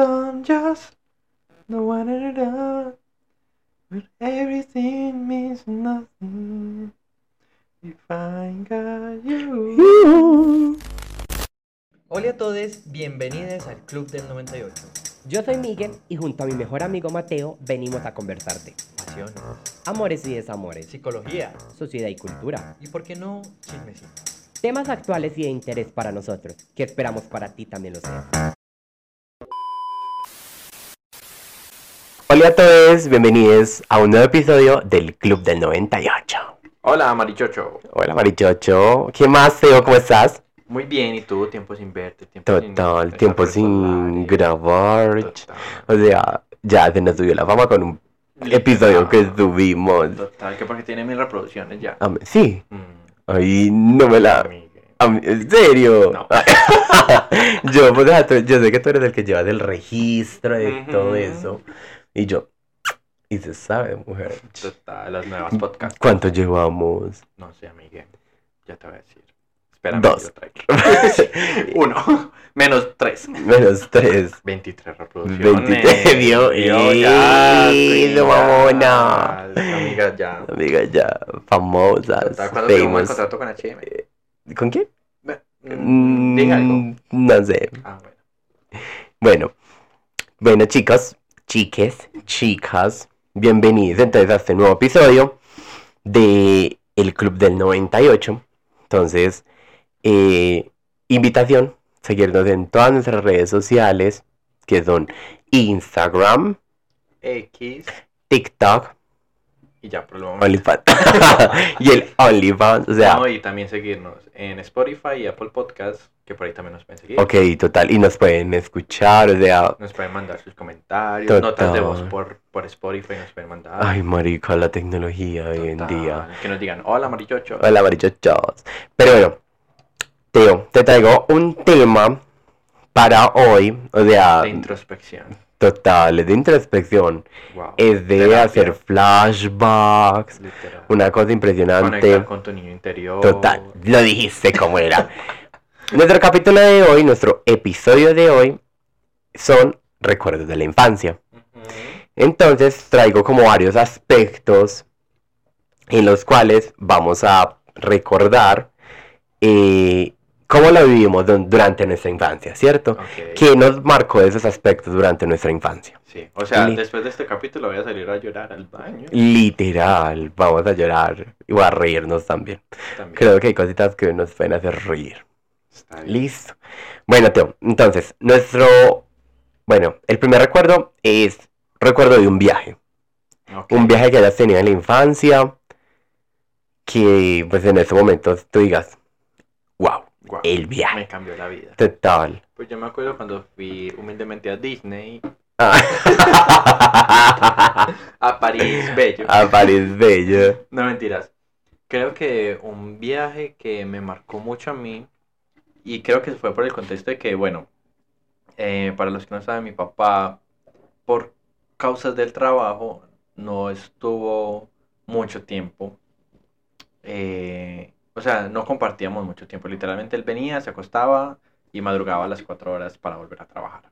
I'm just the one and done. But everything means nothing if I got you. Hola a todos, bienvenidos al Club del 98. Yo soy Miguel y junto a mi mejor amigo Mateo venimos a conversarte. Pasiones, Amores y desamores, psicología sociedad y cultura. y, ¿por qué no, chismecito? Temas actuales y de interés para nosotros, que esperamos para ti también lo sea. Hola a todos, bienvenidos a un nuevo episodio del Club del 98. Hola, Marichocho. Hola Marichocho, ¿qué más Teo? ¿Cómo estás? Muy bien, ¿y tú? Tiempo sin verte. Tiempo sin Total, tiempo sin grabar. Total. O sea, ya se nos subió la fama con un episodio que subimos. Total, que porque tiene mil reproducciones ya. Am- Sí, Mm, ahí no me la... Am- ¿En serio? No. yo, pues, yo sé que tú eres el que lleva el registro de todo eso. Y yo, y se sabe, mujer. Total, las nuevas podcasts. ¿Cuánto llevamos? No sé, Miguel. Ya te voy a decir. Espérame, Dos. Uno. Menos tres. Menos tres. 23 reproducciones. 23, vio. Vio, ya, ¡Ey, sí, mamona! Amigas, ya. Amigas ya famosas. ¿Cuándo firmamos el contrato con H&M? ¿Con quién? Mm, Diga algo. No sé. Ah, bueno. Bueno. Bueno, chicos, chiques, chicas, bienvenidos entonces a este nuevo episodio de El Club del 98. Entonces, eh, invitación, seguirnos en todas nuestras redes sociales, que son Instagram, X TikTok, y ya momento. OnlyFans. y el OnlyFans, o sea, No, y también seguirnos en Spotify y Apple Podcasts, que por ahí también nos pueden seguir. ok, total, y nos pueden escuchar, o sea, Nos pueden mandar sus comentarios, Total. notas de voz por, por Spotify nos pueden mandar. ay, marica, la tecnología hoy en día. Que nos digan, hola Marichocho. Hola, marichochos. Pero bueno, Teo, te traigo un tema para hoy, o sea, De introspección. Total, es de introspección, Wow. es de Terapia. hacer flashbacks, Literal. una cosa impresionante. Conectar con tu niño interior. Total, lo dijiste como era. nuestro capítulo de hoy, nuestro episodio de hoy, son recuerdos de la infancia. Entonces traigo como varios aspectos en los cuales vamos a recordar eh, cómo lo vivimos du- durante nuestra infancia, ¿cierto? Ok. ¿Qué nos marcó esos aspectos durante nuestra infancia? Sí, o sea, Li- después de este capítulo voy a salir a llorar al baño. Literal, vamos a llorar y a reírnos también. También. Creo que hay cositas que nos pueden hacer reír. Está bien. Listo. Bueno, Teo, entonces, nuestro... Bueno, el primer recuerdo es recuerdo de un viaje. Un viaje que hayas tenido en la infancia, que pues en ese momento tú digas, wow, El Me viaje. cambió la vida. Total. Pues yo me acuerdo cuando fui humildemente a Disney, Ah. a París, bello. a París Bello. No mentiras. Creo que un viaje que me marcó mucho a mí, y creo que fue por el contexto de que, bueno, eh, para los que no saben, mi papá, por causas del trabajo, no estuvo mucho tiempo. eh, o sea, no compartíamos mucho tiempo. Literalmente él venía, se acostaba y madrugaba a las cuatro horas para volver a trabajar.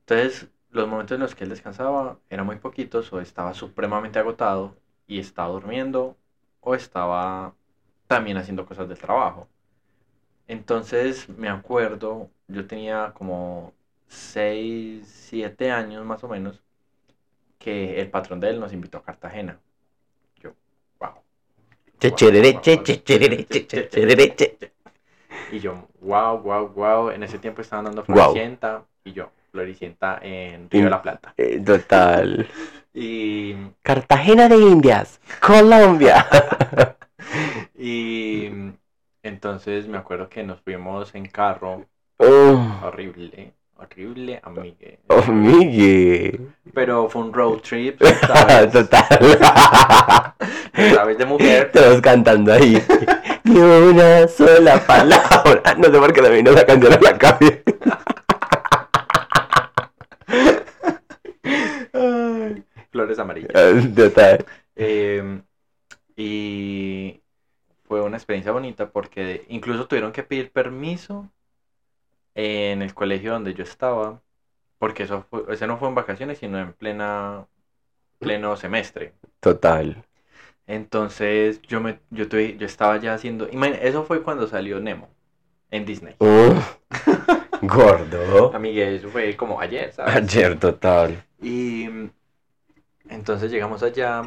Entonces, los momentos en los que él descansaba eran muy poquitos o estaba supremamente agotado y estaba durmiendo o estaba también haciendo cosas del trabajo. Entonces me acuerdo, yo tenía como 6, 7 años más o menos, que el patrón de él nos invitó a Cartagena. Y yo, wow, wow, wow. En ese tiempo estaban dando. Floricienta y yo, Floricienta en Río de la Plata. Eh, Total. Y Cartagena de Indias, Colombia. Y entonces me acuerdo que nos fuimos en carro, Oh, horrible, horrible, amigue. Miguel. Pero fue un road trip, ¿sabes? Total. ¿Sabes? De mujer. Todos cantando ahí. Ni una sola palabra. No sé por qué me vino esa canción a la cabeza. Flores amarillas. Total. Eh, y fue una experiencia bonita porque incluso tuvieron que pedir permiso en el colegio donde yo estaba porque eso fue, ese no fue en vacaciones, sino en plena, pleno semestre. Total. Entonces yo me, yo tuve, yo estaba ya haciendo, imagina- eso fue cuando salió Nemo en Disney. Mm. Gordo. Amigue, eso fue como ayer, ¿sabes? Ayer, total. Y entonces llegamos allá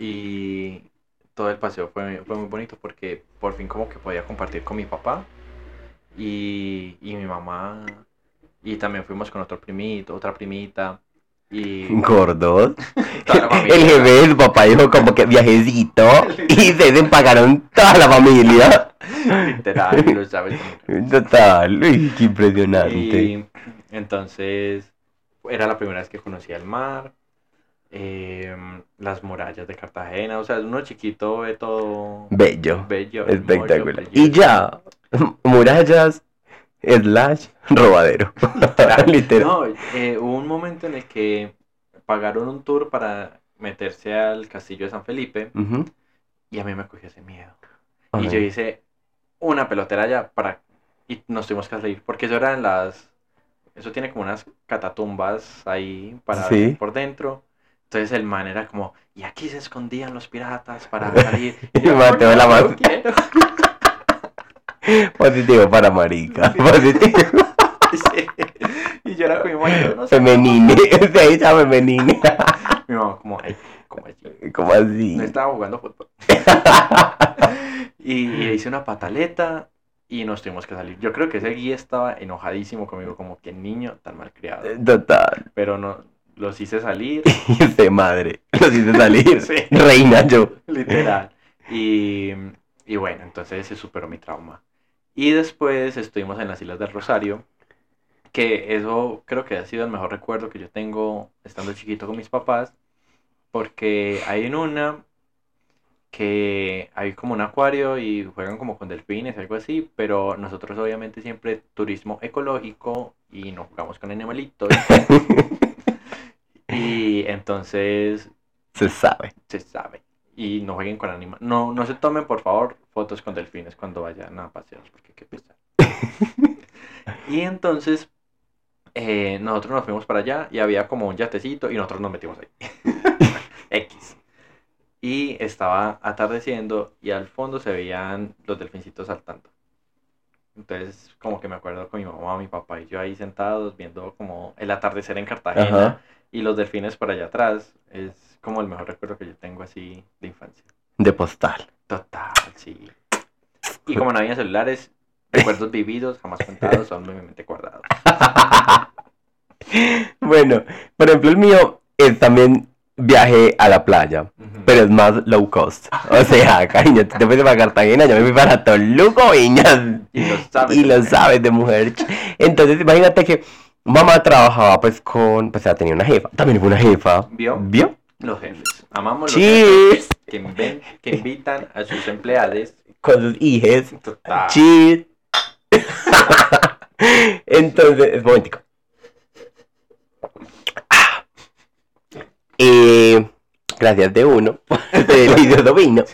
y todo el paseo fue, fue muy bonito porque por fin como que podía compartir con mi papá y, y mi mamá y también fuimos con otro primito, otra primita y Gordos. El jefe del papá dijo como que viajecito y se pagaron toda la familia. Literal, lo sabes. Total. Uy, qué impresionante. Y entonces era la primera vez que conocía el mar, em, las murallas de Cartagena, o sea, uno chiquito ve todo Bello. bello, Espectacular. bello. Y ya, murallas, slash, robadero. Literal. No, eh, hubo un momento en el que pagaron un tour para meterse al castillo de San Felipe y a mí me cogió ese miedo. Ajá. Y yo hice una pelotera allá para... Y nos tuvimos que salir, porque eso eran las... Eso tiene como unas catatumbas ahí para Sí. por dentro. Entonces el man era como, y aquí se escondían los piratas para salir. Y yo, Mateo "No, la no mano". quiero". Positivo para marica. Positivo. Sí. Y yo era mamá, yo no sé. Femenine. Se dice femenine. Mi mamá como, ay, como así. ¿Cómo así? No estaba jugando fútbol. Y, y le hice una pataleta y nos tuvimos que salir. Yo creo que ese guía estaba enojadísimo conmigo, como que niño tan malcriado. Total. Pero no, los hice salir, este madre. Los hice salir. Sí. Reina yo. literal. Y, y bueno, entonces se superó mi trauma. Y después estuvimos en las Islas del Rosario, que eso creo que ha sido el mejor recuerdo que yo tengo estando chiquito con mis papás, porque hay en una que hay como un acuario y juegan como con delfines, algo así, pero nosotros obviamente siempre turismo ecológico y no jugamos con animalitos. entonces Se sabe. se sabe. Y no jueguen con animales. No, no se tomen, por favor, fotos con delfines cuando vayan a paseos, porque qué pesar. y entonces, eh, nosotros nos fuimos para allá y había como un yatecito y nosotros nos metimos ahí. X. Y estaba atardeciendo y al fondo se veían los delfincitos saltando. Entonces, como que me acuerdo con mi mamá, mi papá y yo ahí sentados viendo como el atardecer en Cartagena Ajá. Y los delfines por allá atrás. Es como el mejor recuerdo que yo tengo así de infancia. De postal. Total, sí. Y como no había celulares, recuerdos vividos, jamás contados, son mi mente guardados. Bueno, por ejemplo, el mío es también viaje a la playa. Ujú. Pero es más low cost. O sea, cariño, tú te fuiste para Cartagena, yo me fui para Toluco, viñas. Y lo sabes. Y lo sabes de mujer. Entonces, imagínate que mamá trabajaba pues con, pues ya tenía una jefa. También fue una jefa. ¿Vio? ¿Vio? Los jefes. Amamos los jefes que, inven- que invitan a sus empleados. Con sus hijas. Total. Cheers. Entonces, un momentico. Ah. Eh, gracias de uno por este delicioso vino.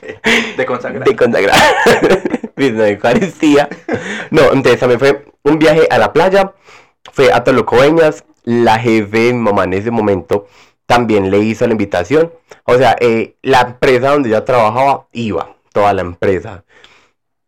De consagrar. de consagrar de Eucaristía. No, entonces también fue un viaje a la playa, fue a Tolocoeñas, la jefe de mi mamá en ese momento también le hizo la invitación. O sea, eh, la empresa donde ella trabajaba iba, toda la empresa.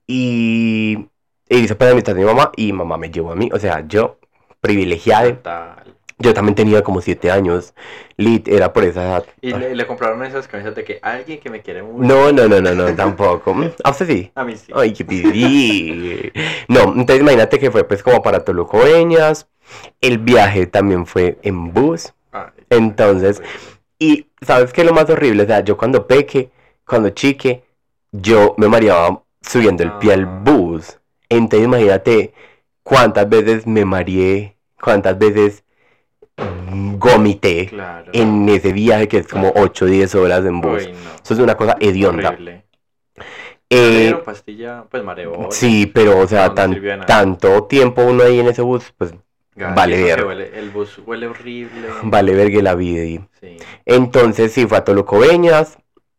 Y e hizo para la invitación de mi mamá y mamá me llevó a mí. O sea, yo, privilegiada, Total. Yo también tenía como siete años. Lit, era por esa edad. Y le, le compraron esas camisas de que alguien que me quiere mucho. No, no, no, no, no, tampoco. ¿A usted sí? A mí sí. Ay, qué pidí. No, entonces imagínate que fue pues como para Tolucoeñas. El viaje también fue en bus. Ay, Entonces, y ¿sabes qué es lo más horrible? O sea, yo cuando peque, cuando chique, yo me mareaba subiendo el pie al Ah. bus. Entonces imagínate cuántas veces me mareé, cuántas veces Claro. en ese viaje que es como 8 o 10 horas en bus. Uy, no. Eso es una cosa hedionda. Eh, pastilla, pues mareo. Sí, pero o sea, No, tan- tanto tiempo uno ahí en ese bus, pues vale ver. El bus huele horrible. vale vergue la vida. Sí. Entonces sí, fue a Tolocoveñas,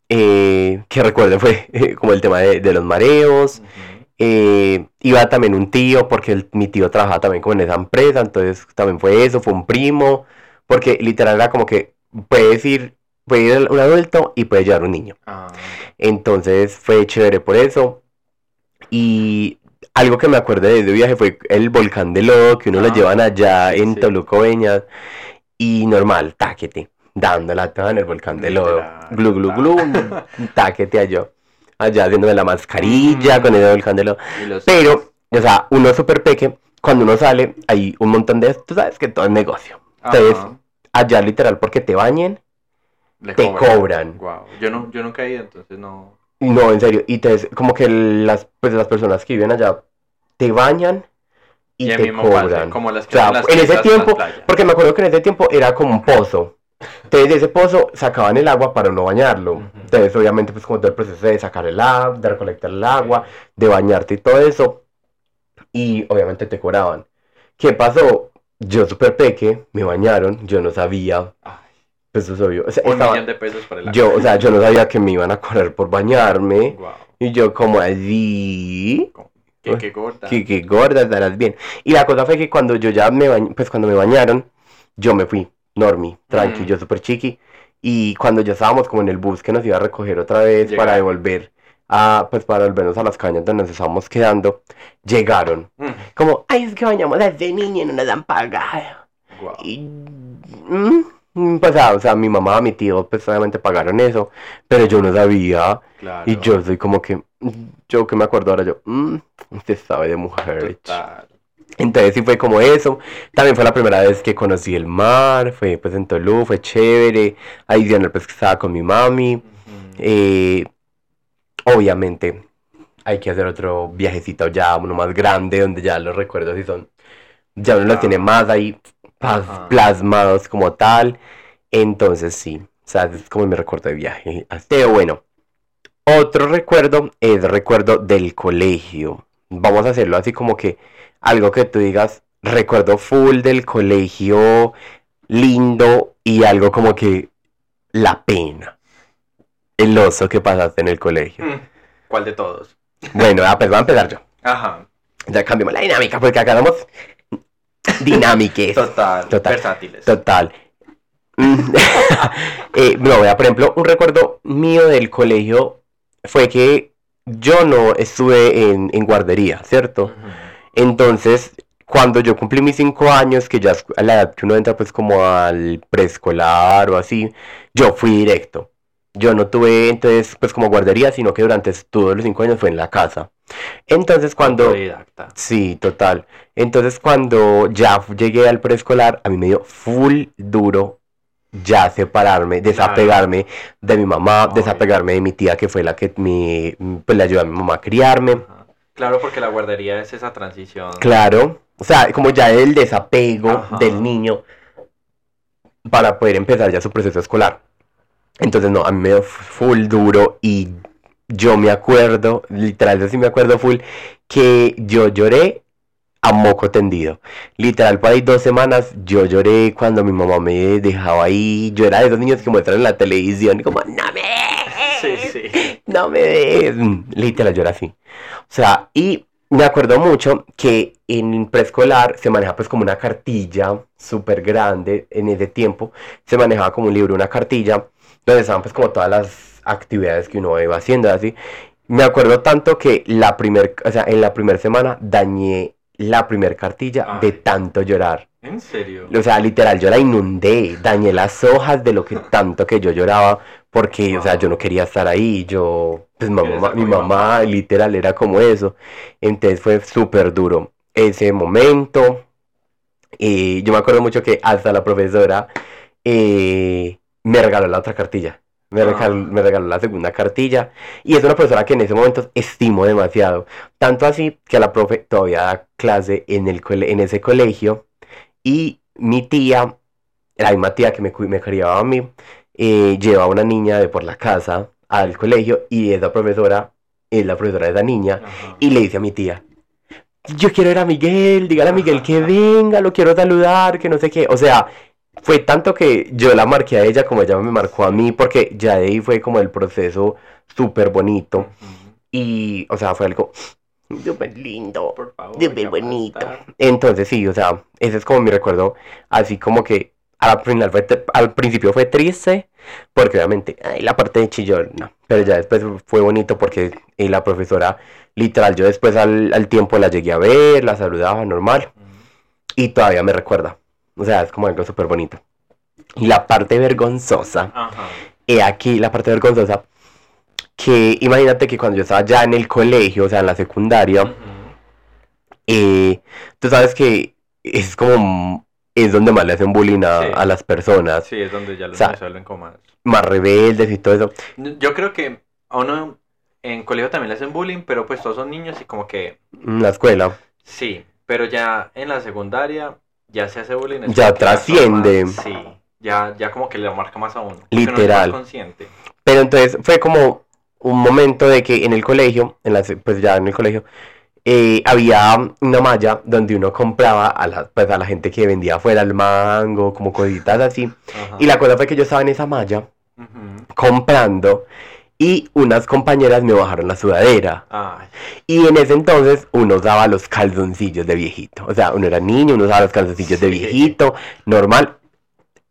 eh, que recuerden fue como el tema de, de los mareos. Ujú. Eh, iba también un tío, porque el- mi tío trabajaba también como en esa empresa, entonces también fue eso, fue un primo, porque literal era como que puedes ir, puede ir un adulto y puede llevar un niño. Ah, Entonces fue chévere por eso. Y algo que me acuerdo de ese viaje fue el volcán de lodo que uno lo Ah, llevan allá en sí. Toluco. Y normal, táquete, dándola toda en el volcán de lodo. Glu, glu, glu, táquete allá. Allá haciéndome la mascarilla Mm. con el y los- Pero, o sea, uno súper peque. Cuando uno sale, hay un montón de... Tú sabes que todo es negocio. Entonces, Ajá, allá literal, porque te bañen, te cobran. Guau, Yo, no, yo nunca he ido, entonces no. No, en serio. Y te, como que las, pues, las personas que viven allá te bañan y, a te pasa, cobran. como las O que sea, hacen las en ese tiempo, porque me acuerdo que en ese tiempo era como un pozo. Entonces de ese pozo sacaban el agua para no bañarlo. Entonces obviamente pues como todo el proceso de sacar el agua, de recolectar el agua, de bañarte y todo eso. Y obviamente te cobraban. ¿Qué pasó? Yo súper peque, me bañaron, yo no sabía. Pues eso es obvio. O sea, un estaba- millón de pesos por el agua. yo, o sea, yo no sabía que me iban a correr por bañarme. Guau, Y yo como así, qué, qué gorda. que, que gorda estarás bien. Y la cosa fue que cuando yo ya me bañ- pues cuando me bañaron, yo me fui, normi, tranqui, Mm. yo súper chiqui. Y cuando ya estábamos como en el bus que nos iba a recoger otra vez para devolver a, pues para volvernos a las cañas donde nos estábamos quedando, llegaron. Mm, Como, ay, es que bañamos a ese niño y no nos han pagado. Y, mm, mm, pues, ah, o sea, mi mamá, mi tío, pues obviamente pagaron eso, pero yo no sabía. Claro. Y yo soy como que, yo que me acuerdo ahora, yo, mmm, usted sabe de mujer. Total. Entonces sí fue como eso. También fue la primera vez que conocí el mar, fue pues en Tolú, fue chévere. Adicional pues que estaba con mi mami. Eh, obviamente hay que hacer otro viajecito ya, uno más grande, donde ya los recuerdos sí son, ya uno los tiene más ahí pas- plasmados como tal. Entonces sí, o sea, es como mi recuerdo de viaje. Pero bueno, otro recuerdo es recuerdo del colegio. Vamos a hacerlo así como que algo que tú digas, recuerdo full del colegio, lindo y algo como que la pena. El oso que pasaste en el colegio. Mm, ¿Cuál de todos? Bueno, ah, pues voy a empezar yo. Ajá. Ya cambiamos la dinámica porque acá damos dinámicas. Total. Total. Versátiles. Total. Eh, no, vea, por ejemplo, un recuerdo mío del colegio fue que yo no estuve en, en guardería, ¿cierto? Entonces, cuando yo cumplí mis cinco años, que ya es a la edad que uno entra pues como al preescolar o así, yo fui directo. Yo no tuve entonces pues como guardería, sino que durante todos los cinco años fue en la casa. Entonces cuando... Sí, total. Entonces cuando ya llegué al preescolar, a mí me dio full duro ya separarme, desapegarme de mi mamá, Ay. desapegarme de mi tía que fue la que me, pues, le ayudó a mi mamá a criarme. Ajá. Claro, porque la guardería es esa transición. Claro, o sea, como ya el desapego Ajá. del niño para poder empezar ya su proceso escolar. Entonces, no, a mí me dio full duro y yo me acuerdo, literal, yo sí me acuerdo full, que yo lloré a moco tendido. Literal, por ahí dos semanas yo lloré cuando mi mamá me dejaba ahí. Yo era de esos niños que muestran en la televisión y como, no me Sí, dejes, sí. no me dejes. Mm, Literal, yo era así. O sea, y me acuerdo mucho que en preescolar se maneja pues como una cartilla súper grande en ese tiempo. Se manejaba como un libro, una cartilla, donde estaban pues como todas las actividades que uno iba haciendo así. Me acuerdo tanto que la primer, o sea, en la primera semana dañé la primer cartilla Ay. de tanto llorar. ¿En serio? O sea, literal, yo la inundé, dañé las hojas de lo que tanto que yo lloraba, porque, o sea, yo no quería estar ahí, yo, pues mamá, mi mamá, mamá. literal, era como eso. Entonces fue súper duro ese momento. Y yo me acuerdo mucho que hasta la profesora eh, me regaló la otra cartilla. Me Ah. regaló, me regaló la segunda cartilla. Y es una profesora que en ese momento estimo demasiado. Tanto así que la profe todavía da clase en, el en ese colegio. Y mi tía, la misma tía que me, me criaba a mí, eh, lleva a una niña de por la casa al colegio. Y esa profesora es la profesora de esa niña. Ajá. Y le dice a mi tía, yo quiero ver a Miguel, dígale a Miguel que venga, lo quiero saludar, que no sé qué. O sea, fue tanto que yo la marqué a ella como ella me marcó a mí, porque ya de ahí fue como el proceso súper bonito. Y, o sea, fue algo Súper lindo. Por favor. Súper ¿qué va a bonito. Entonces sí, o sea, ese es como mi recuerdo, así como que al, final fue al principio fue triste, porque obviamente, ay, la parte de chillón, no, pero ya después fue bonito porque eh, la profesora, literal, yo después al, al tiempo la llegué a ver, la saludaba normal, y todavía me recuerda, o sea, es como algo súper bonito. Y la parte vergonzosa, Ajá. he aquí la parte vergonzosa, que imagínate que cuando yo estaba ya en el colegio, o sea, en la secundaria, Ujú. eh, tú sabes que es como es donde más le hacen bullying a, Sí. a las personas Sí, es donde ya los O sea, como más. más rebeldes y todo eso Yo creo que a uno en colegio también le hacen bullying, pero pues todos son niños y como que la escuela sí, pero ya en la secundaria ya se hace bullying. es Ya trasciende. Sí, ya, ya como que le marca más a uno. Literal. consciente. pero entonces fue como un momento de que en el colegio en la, pues ya en el colegio eh, había una malla donde uno compraba a la, pues a la gente que vendía afuera el mango como cositas así Ajá. y la cosa fue que yo estaba en esa malla comprando y unas compañeras me bajaron la sudadera Ay, Y en ese entonces uno usaba los calzoncillos de viejito. O sea, uno era niño, uno usaba los calzoncillos de viejito, normal.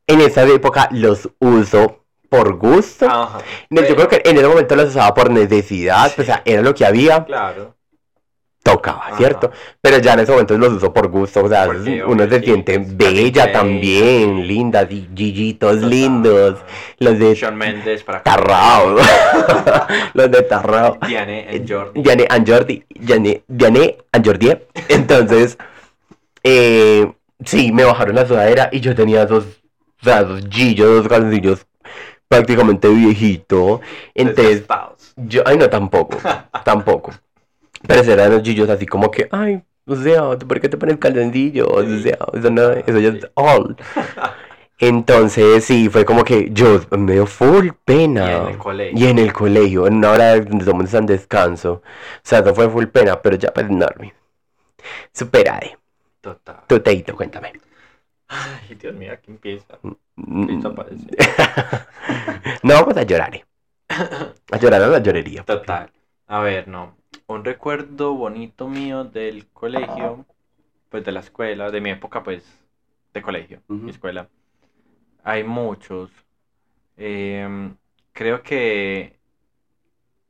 En esa época los uso por gusto. ajá. Yo creo que en ese momento los usaba por necesidad, Sí. o sea, era lo que había, Claro. Tocaba, Ajá. ¿cierto? Pero ya en ese momento los uso por gusto, o sea, Porque, uno se siente bella también, sí. gillitos Total. lindos. Los de Mendes para Tarrao. los de Tarrao. Diane and Jordi. Diane and Jordi, Diane, Diane and Jordi. Entonces, eh, sí, me bajaron la sudadera y yo tenía esos, o sea, esos gillos, esos calzoncillos prácticamente viejito. Entonces, yo, ay, no, tampoco, tampoco. Pero esos eran los gillos así como que, ay, o sea, ¿tú ¿por qué te pones calzoncillos? O sea, eso, no, eso ya es all. Entonces, sí, fue como que yo me dio full pena. Y en el colegio. Y en el colegio, en una hora donde todo el mundo está en descanso. O sea, eso fue full pena, pero ya pues enorme. Superade. Total. Tu teito, cuéntame. Ay, Dios mío, aquí empieza. Mm. Parece. no, pues a llorar. eh. A llorar a la llorería. Total. A ver, no. Un recuerdo bonito mío del colegio, pues de la escuela, de mi época, pues, de colegio, mi escuela. Hay muchos. Em, creo que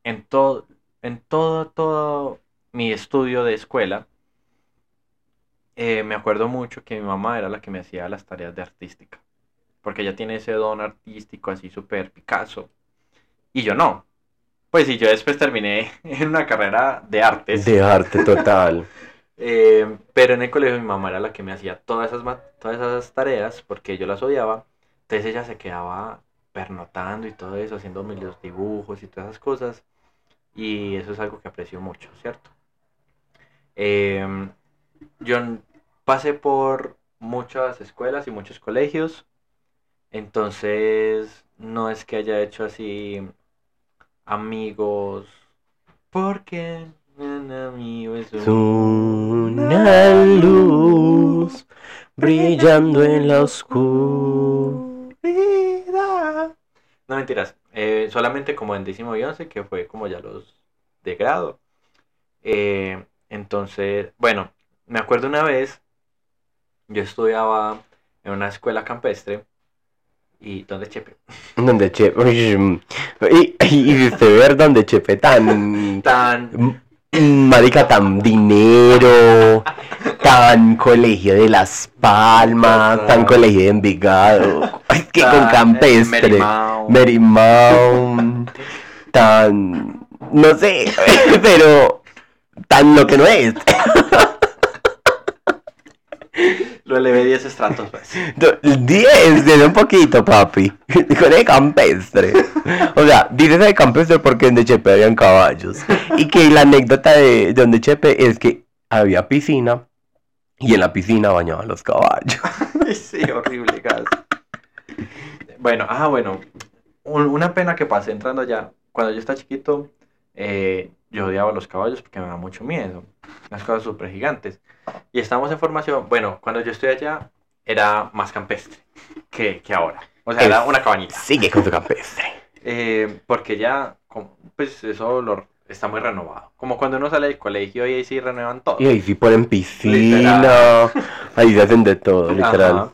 en todo, en todo, todo mi estudio de escuela, eh, me acuerdo mucho que mi mamá era la que me hacía las tareas de artística. Porque ella tiene ese don artístico así súper Picasso. Y yo no. Pues sí, yo después terminé en una carrera de artes. De arte total. Eh, pero en el colegio mi mamá era la que me hacía todas esas, todas esas tareas porque yo las odiaba. Entonces ella se quedaba pernotando y todo eso, haciéndome los dibujos y todas esas cosas. Y eso es algo que aprecio mucho, ¿cierto? Em, yo pasé por muchas escuelas y muchos colegios. Entonces no es que haya hecho así amigos. Porque un amigo es una luz brillando en la oscuridad. No mentiras, eh, solamente como en décimo y once, que fue como ya los de grado. Eh, entonces, bueno, me acuerdo una vez, yo estudiaba en una escuela campestre y donde Chepe. Donde Chepe. Y, y, ver donde Chepe tan. Tan Marica, tan dinero. Tan colegio de Las Palmas. Tan colegio de Envigado. Es que con tan, eh, campestre. Merimao. Tan. No sé. Pero. Tan lo que no es. Lo elevé 10 estratos, pues. 10, de un poquito, papi. Con el campestre. O sea, dices de campestre porque en De Chepe habían caballos. Y que la anécdota de donde Chepe es que había piscina y en la piscina bañaban los caballos. sí, horrible, gas. Bueno, ah, bueno. un- una pena que pasé entrando allá. Cuando yo estaba chiquito, eh, yo odiaba los caballos porque me daba mucho miedo. Unas cosas súper gigantes. Y estábamos en formación. Bueno, cuando yo estoy allá, era más campestre que, que ahora. O sea, era una cabañita. Sigue con tu campestre. Eh, porque ya, pues eso lo, está muy renovado. Como cuando uno sale del colegio y ahí sí renuevan todo. Y ahí sí ponen piscina. Literal. Ahí se hacen de todo, literal. Ajá.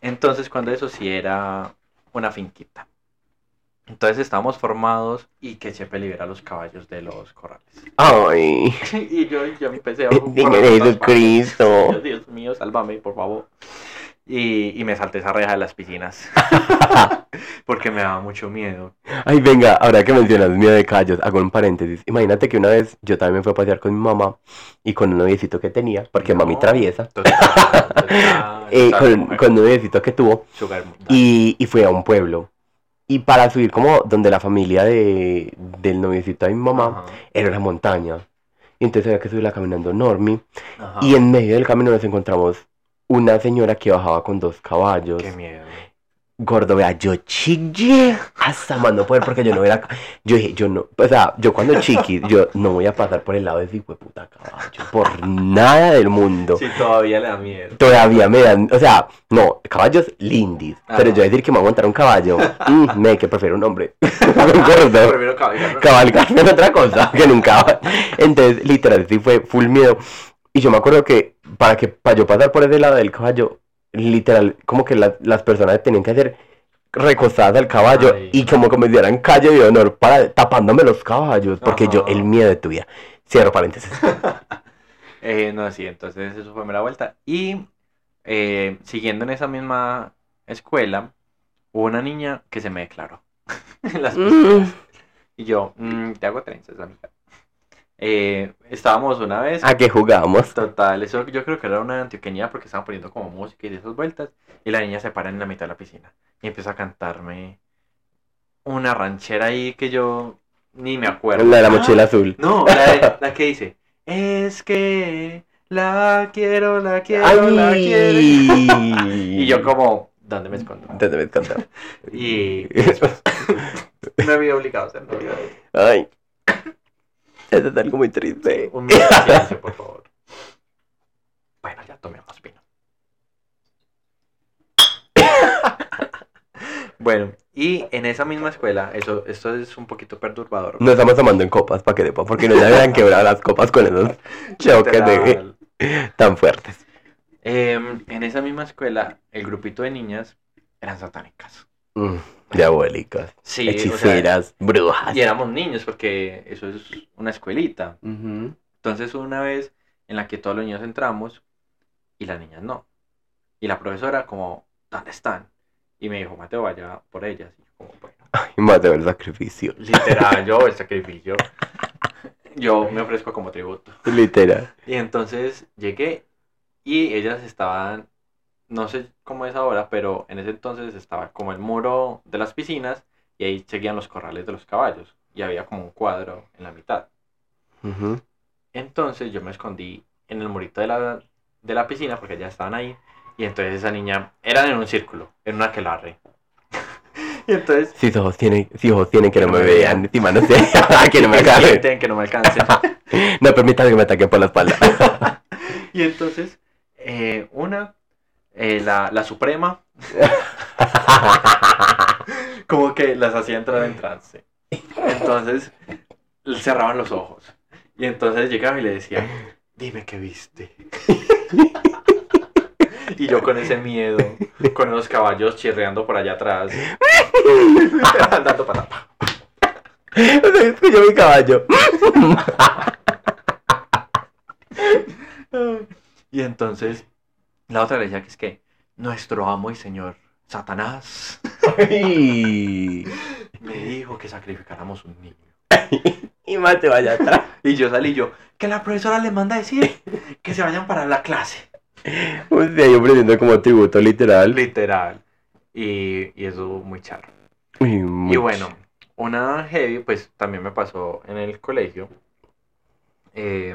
Entonces, cuando eso sí era una finquita. Entonces estábamos formados y que Chepe libera los caballos de los corrales. Ay, y yo, yo me empecé a... Dios Jesucristo. Dios mío, sálvame, por favor. Y, y me salté esa reja de las piscinas. Porque me daba mucho miedo. Ay, venga, ahora que mencionas miedo de caballos, hago un paréntesis. Imagínate que una vez yo también me fui a pasear con mi mamá y con un noviecito que tenía, porque mami traviesa, total, total, eh, con, un noviecito que tuvo, y, y fui a un pueblo. Y para subir como donde la familia de, del noviecito de mi mamá, Ajá, era una montaña. Y entonces había que subirla caminando Normi. ajá. Y en medio del camino nos encontramos una señora que bajaba con dos caballos. Qué miedo. Gordo, vea, yo chillé hasta más no poder porque yo no era. Yo dije, yo no. O sea, yo cuando chiqui, yo no voy a pasar por el lado de ese puta caballo. Por nada del mundo. Sí, todavía le da miedo. Todavía me dan. O sea, no, caballos lindis. Pero Ajá. yo decir que me voy a montar un caballo. mm, me, que prefiero un hombre. Gordo. Primero cabalgar. Cabalgarme en otra cosa que nunca. Entonces, literal, sí fue full miedo. Y yo me acuerdo que para que para yo pasar por ese lado del caballo, literal, como que la- las personas tenían que hacer recostadas al caballo Ay. y como que me dieran calle de honor para tapándome los caballos, porque yo el miedo de tu vida. Cierro paréntesis. Eh, no, sí, entonces eso fue mera vuelta. Y eh, siguiendo en esa misma escuela, hubo una niña que se me declaró. en las piscinas. Y yo, "Mm, te hago trenzas, amiga. Eh, estábamos una vez. ¿A qué jugamos? Total, eso yo creo que era una antioqueña porque estaban poniendo como música y de esas vueltas. Y la niña se para en la mitad de la piscina y empieza a cantarme una ranchera ahí que yo ni me acuerdo. La de la Ah, mochila azul. No, la, de- la que dice, es que la quiero, la quiero, la quiero. Y yo como, ¿dónde me escondo? Te debes cantar. Y después me había obligado a hacer novio. Ay. Es algo muy triste. Un minuto de silencio, por favor. Bueno, ya tomemos vino. bueno, y en esa misma escuela, eso, esto es un poquito perturbador. No estamos tomando en copas para que sepa, porque no ya habían quebrado las copas con esos choques de, tan fuertes. Em, en esa misma escuela, el grupito de niñas eran satánicas. Diabólicas, Sí, o sea, hechiceras, brujas. y éramos niños porque eso es una escuelita. Entonces una vez en la que todos los niños entramos y las niñas no. Y la profesora como, ¿dónde están? Y me dijo, Mateo, vaya por ellas. Y yo como, bueno, Mateo el sacrificio. literal, yo el sacrificio. Yo me ofrezco como tributo. Literal. Y entonces llegué y ellas estaban, no sé cómo es ahora, pero en ese entonces estaba como el muro de las piscinas y ahí seguían los corrales de los caballos. Y había como un cuadro en la mitad. Entonces yo me escondí en el murito de la, de la piscina porque ya estaban ahí. Y entonces esa niña, eran en un círculo, en una aquelarre. y entonces, Si ojos tienen, si ojos tienen que no Que no me vean, vean. encima no sé, que no me sienten que no me alcancen. No permitan que me ataquen por la espalda. y entonces, eh, una, eh, la, la suprema, como que las hacía entrar en trance. Entonces, cerraban los ojos. Y entonces llegaba y le decía, dime qué viste. y yo con ese miedo, con los caballos chirreando por allá atrás, andando para. Escucho mi caballo. Y entonces, la otra le decía que es que nuestro amo y señor Satanás Ay. me dijo que sacrificáramos un niño. Y Mateo allá atrás. Y yo salí yo, que la profesora le manda a decir que se vayan para la clase. O sea, yo como tributo literal. Literal. Y, y eso muy charro. Y bueno, una heavy, pues también me pasó en el colegio. Eh,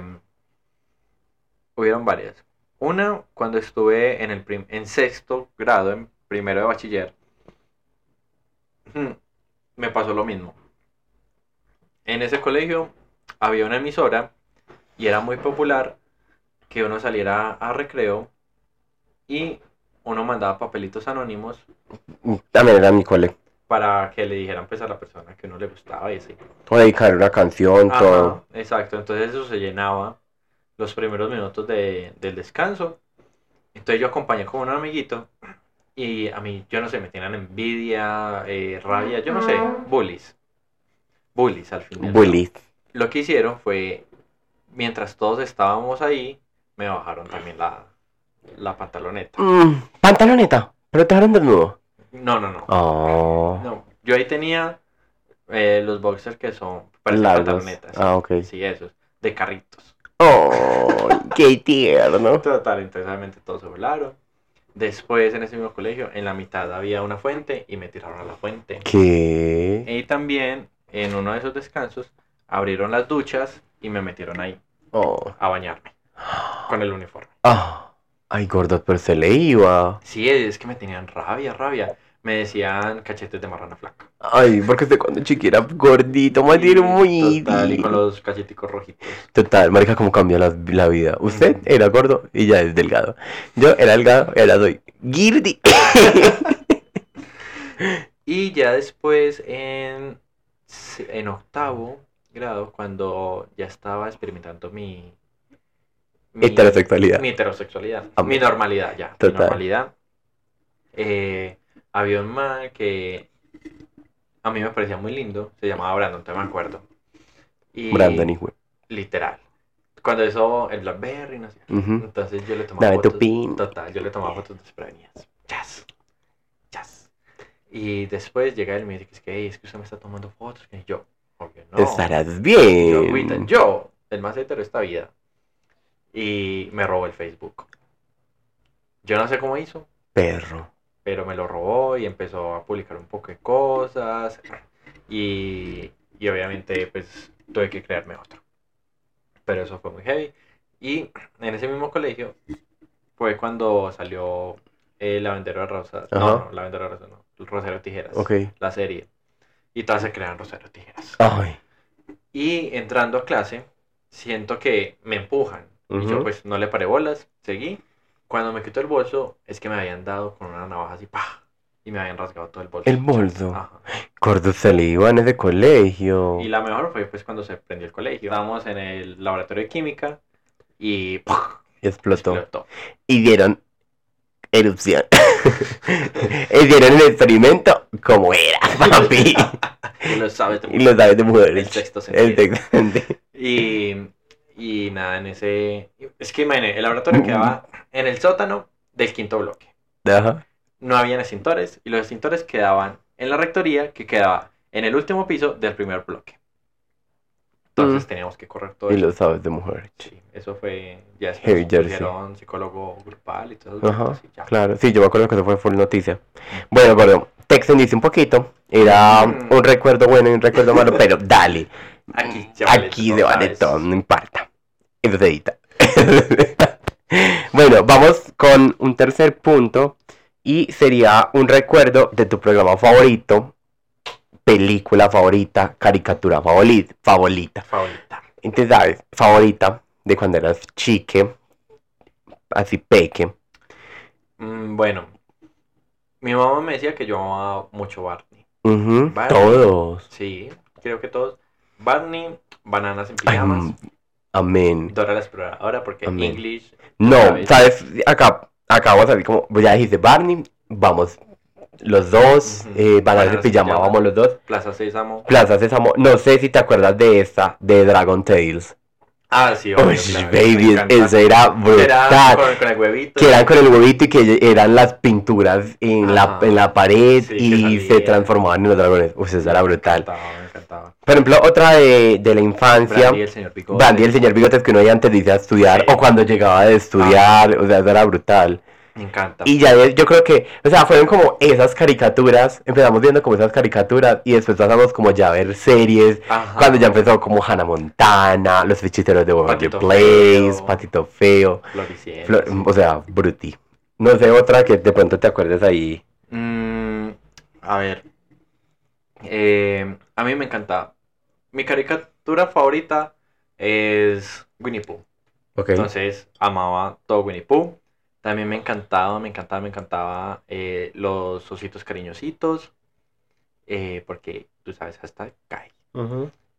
hubieron varias. Una, cuando estuve en, el prim- en sexto grado, en primero de bachiller, me pasó lo mismo. En ese colegio había una emisora y era muy popular que uno saliera a recreo y uno mandaba papelitos anónimos También era mi cole. para que le dijeran pues a la persona que uno le gustaba y así. O dedicar una canción, Ajá, todo. exacto, entonces eso se llenaba los primeros minutos de- del descanso. Entonces yo acompañé con un amiguito y a mí, yo no sé, me tenían envidia, eh, rabia, yo no sé, bullies. Bullies al final. Bully. Lo que hicieron fue, mientras todos estábamos ahí, me bajaron también la, la pantaloneta. Mm, pantaloneta, pero te dejaron desnudo. No, no, no. Oh, No, yo ahí tenía eh, los boxers que son parecen pantalonetas. Ah, ok. Sí, esos, de carritos. Oh, qué tierno. Total, entonces obviamente todos se volaron. Después en ese mismo colegio, en la mitad había una fuente y me tiraron a la fuente. ¿Qué? Y también en uno de esos descansos abrieron las duchas y me metieron ahí Oh. a bañarme con el uniforme. Ah, ay, gordo, pero se le iba. Sí, es que me tenían rabia, rabia. Me decían cachetes de marrana flaca. Ay, porque usted cuando chiquita era gordito, más Sí, muy. Total, y con los cacheticos rojitos. Total, marica, cómo cambió la, la vida. Usted era gordo y ya es delgado. Yo era delgado y ahora soy girdi. Y ya después en, en octavo grado, cuando ya estaba experimentando mi... mi- Heterosexualidad. Mi heterosexualidad. Amor. Mi normalidad, ya. Mi Total. normalidad. eh, había un man que a mí me parecía muy lindo. Se llamaba Brandon, te me acuerdo. Y Brandon, hijo. Literal. Cuando eso, el Blackberry, no sé. Entonces yo le tomaba Dame tu fotos. pin. Total, yo le tomaba fotos desprevenidas. Chas. Chas. Y después llega él y me dice que es que, "Ey, es que usted me está tomando fotos. Y yo, obvio, no. Estarás Yo, agüita, bien. yo, el más hetero de esta vida. Y me robó el Facebook. Yo no sé cómo hizo, Perro. Pero me lo robó y empezó a publicar un poco de cosas. Y, y obviamente, pues, tuve que crearme otro. Pero eso fue muy heavy. Y en ese mismo colegio fue cuando salió eh, La Vendedora de Rosas. No, no, La Vendedora de Rosas no. Rosero Tijeras. Ok. La serie. Y todas se crean Rosero Tijeras. Ay. Y entrando a clase, siento que me empujan. Y yo pues no le paré bolas, seguí. Cuando me quito el bolso, es que me habían dado con una navaja así, ¡pah! Y me habían rasgado todo el bolso. El bolso. Ajá. Gordo se le iba en ese colegio. Y la mejor fue pues cuando se prendió el colegio. Estábamos en el laboratorio de química y ¡pah! Y explotó. explotó. Y dieron erupción. y dieron el experimento como era, papi. Y lo sabes, y lo sabes de mujer. El sexto El sentido. sexto Y, y nada, en ese... Es que imagínate, el laboratorio quedaba en el sótano del quinto bloque. Ajá. no habían extintores y los extintores quedaban en la rectoría que quedaba en el último piso del primer bloque. Entonces Mm. teníamos que correr todo Y eso. lo sabes de mujer. Sí, eso fue ya Heavy Jersey. pusieron psicólogo grupal y todo eso. Ajá, y ya. claro. Sí, yo me acuerdo que eso fue full noticia. Bueno, gordo, te extendiste un poquito. Era Mm. un recuerdo bueno y un recuerdo malo, pero dale. Aquí se vale Aquí se vale todo, no importa. Bueno, vamos con un tercer punto. Y sería un recuerdo de tu programa favorito, película favorita, caricatura favorita. favorita. Favorita. Entonces, ¿sabes? Favorita de cuando eras chique, así peque. Mm, bueno, mi mamá me decía que yo amaba mucho Barney. Todos. Sí, creo que todos. Barney, bananas en Ay, pijamas. mm, amén. Dora la exploradora porque Amén. English. No, ¿sabes? Acá, acá vamos a salir como, ya dijiste Barney, vamos los dos, eh, de Bananas en pijama, pijama. vamos los dos. Plaza Sésamo. Plaza Sésamo, no sé si te acuerdas de esta, de Dragon Tales. Ah, sí, Uy, obvio, claro, me baby, eso era Era brutal. con, con el huevito. Que eran con el huevito y que eran las pinturas en, la, en la pared Sí, y se transformaban en los dragones. Uy, eso era Me brutal. encantaba, me encantaba. Por ejemplo, otra de, de la infancia. Brandy, el señor Bigote. Brandy, el señor Bigotes que uno ya antes de irse a estudiar Sí. Ah. o cuando llegaba de estudiar, o sea, eso era brutal. Me encanta. Y ya yo creo que, o sea, fueron como esas caricaturas, empezamos viendo como esas caricaturas y después pasamos como ya a ver series, Ajá. cuando ya empezó como Hannah Montana, Los Fichiteros de Waverly Place, Feo. Patito Feo, Floricienta, Flor- sí. o sea, Bruti. No sé, otra que de pronto te acuerdes ahí. Mm, a ver. Eh, a mí me encanta. Mi caricatura favorita es Winnie Pooh. Entonces, amaba todo Winnie Pooh. También me encantaba, me encantaba, me encantaba eh, los ositos cariñositos. eh, porque tú sabes, hasta cae.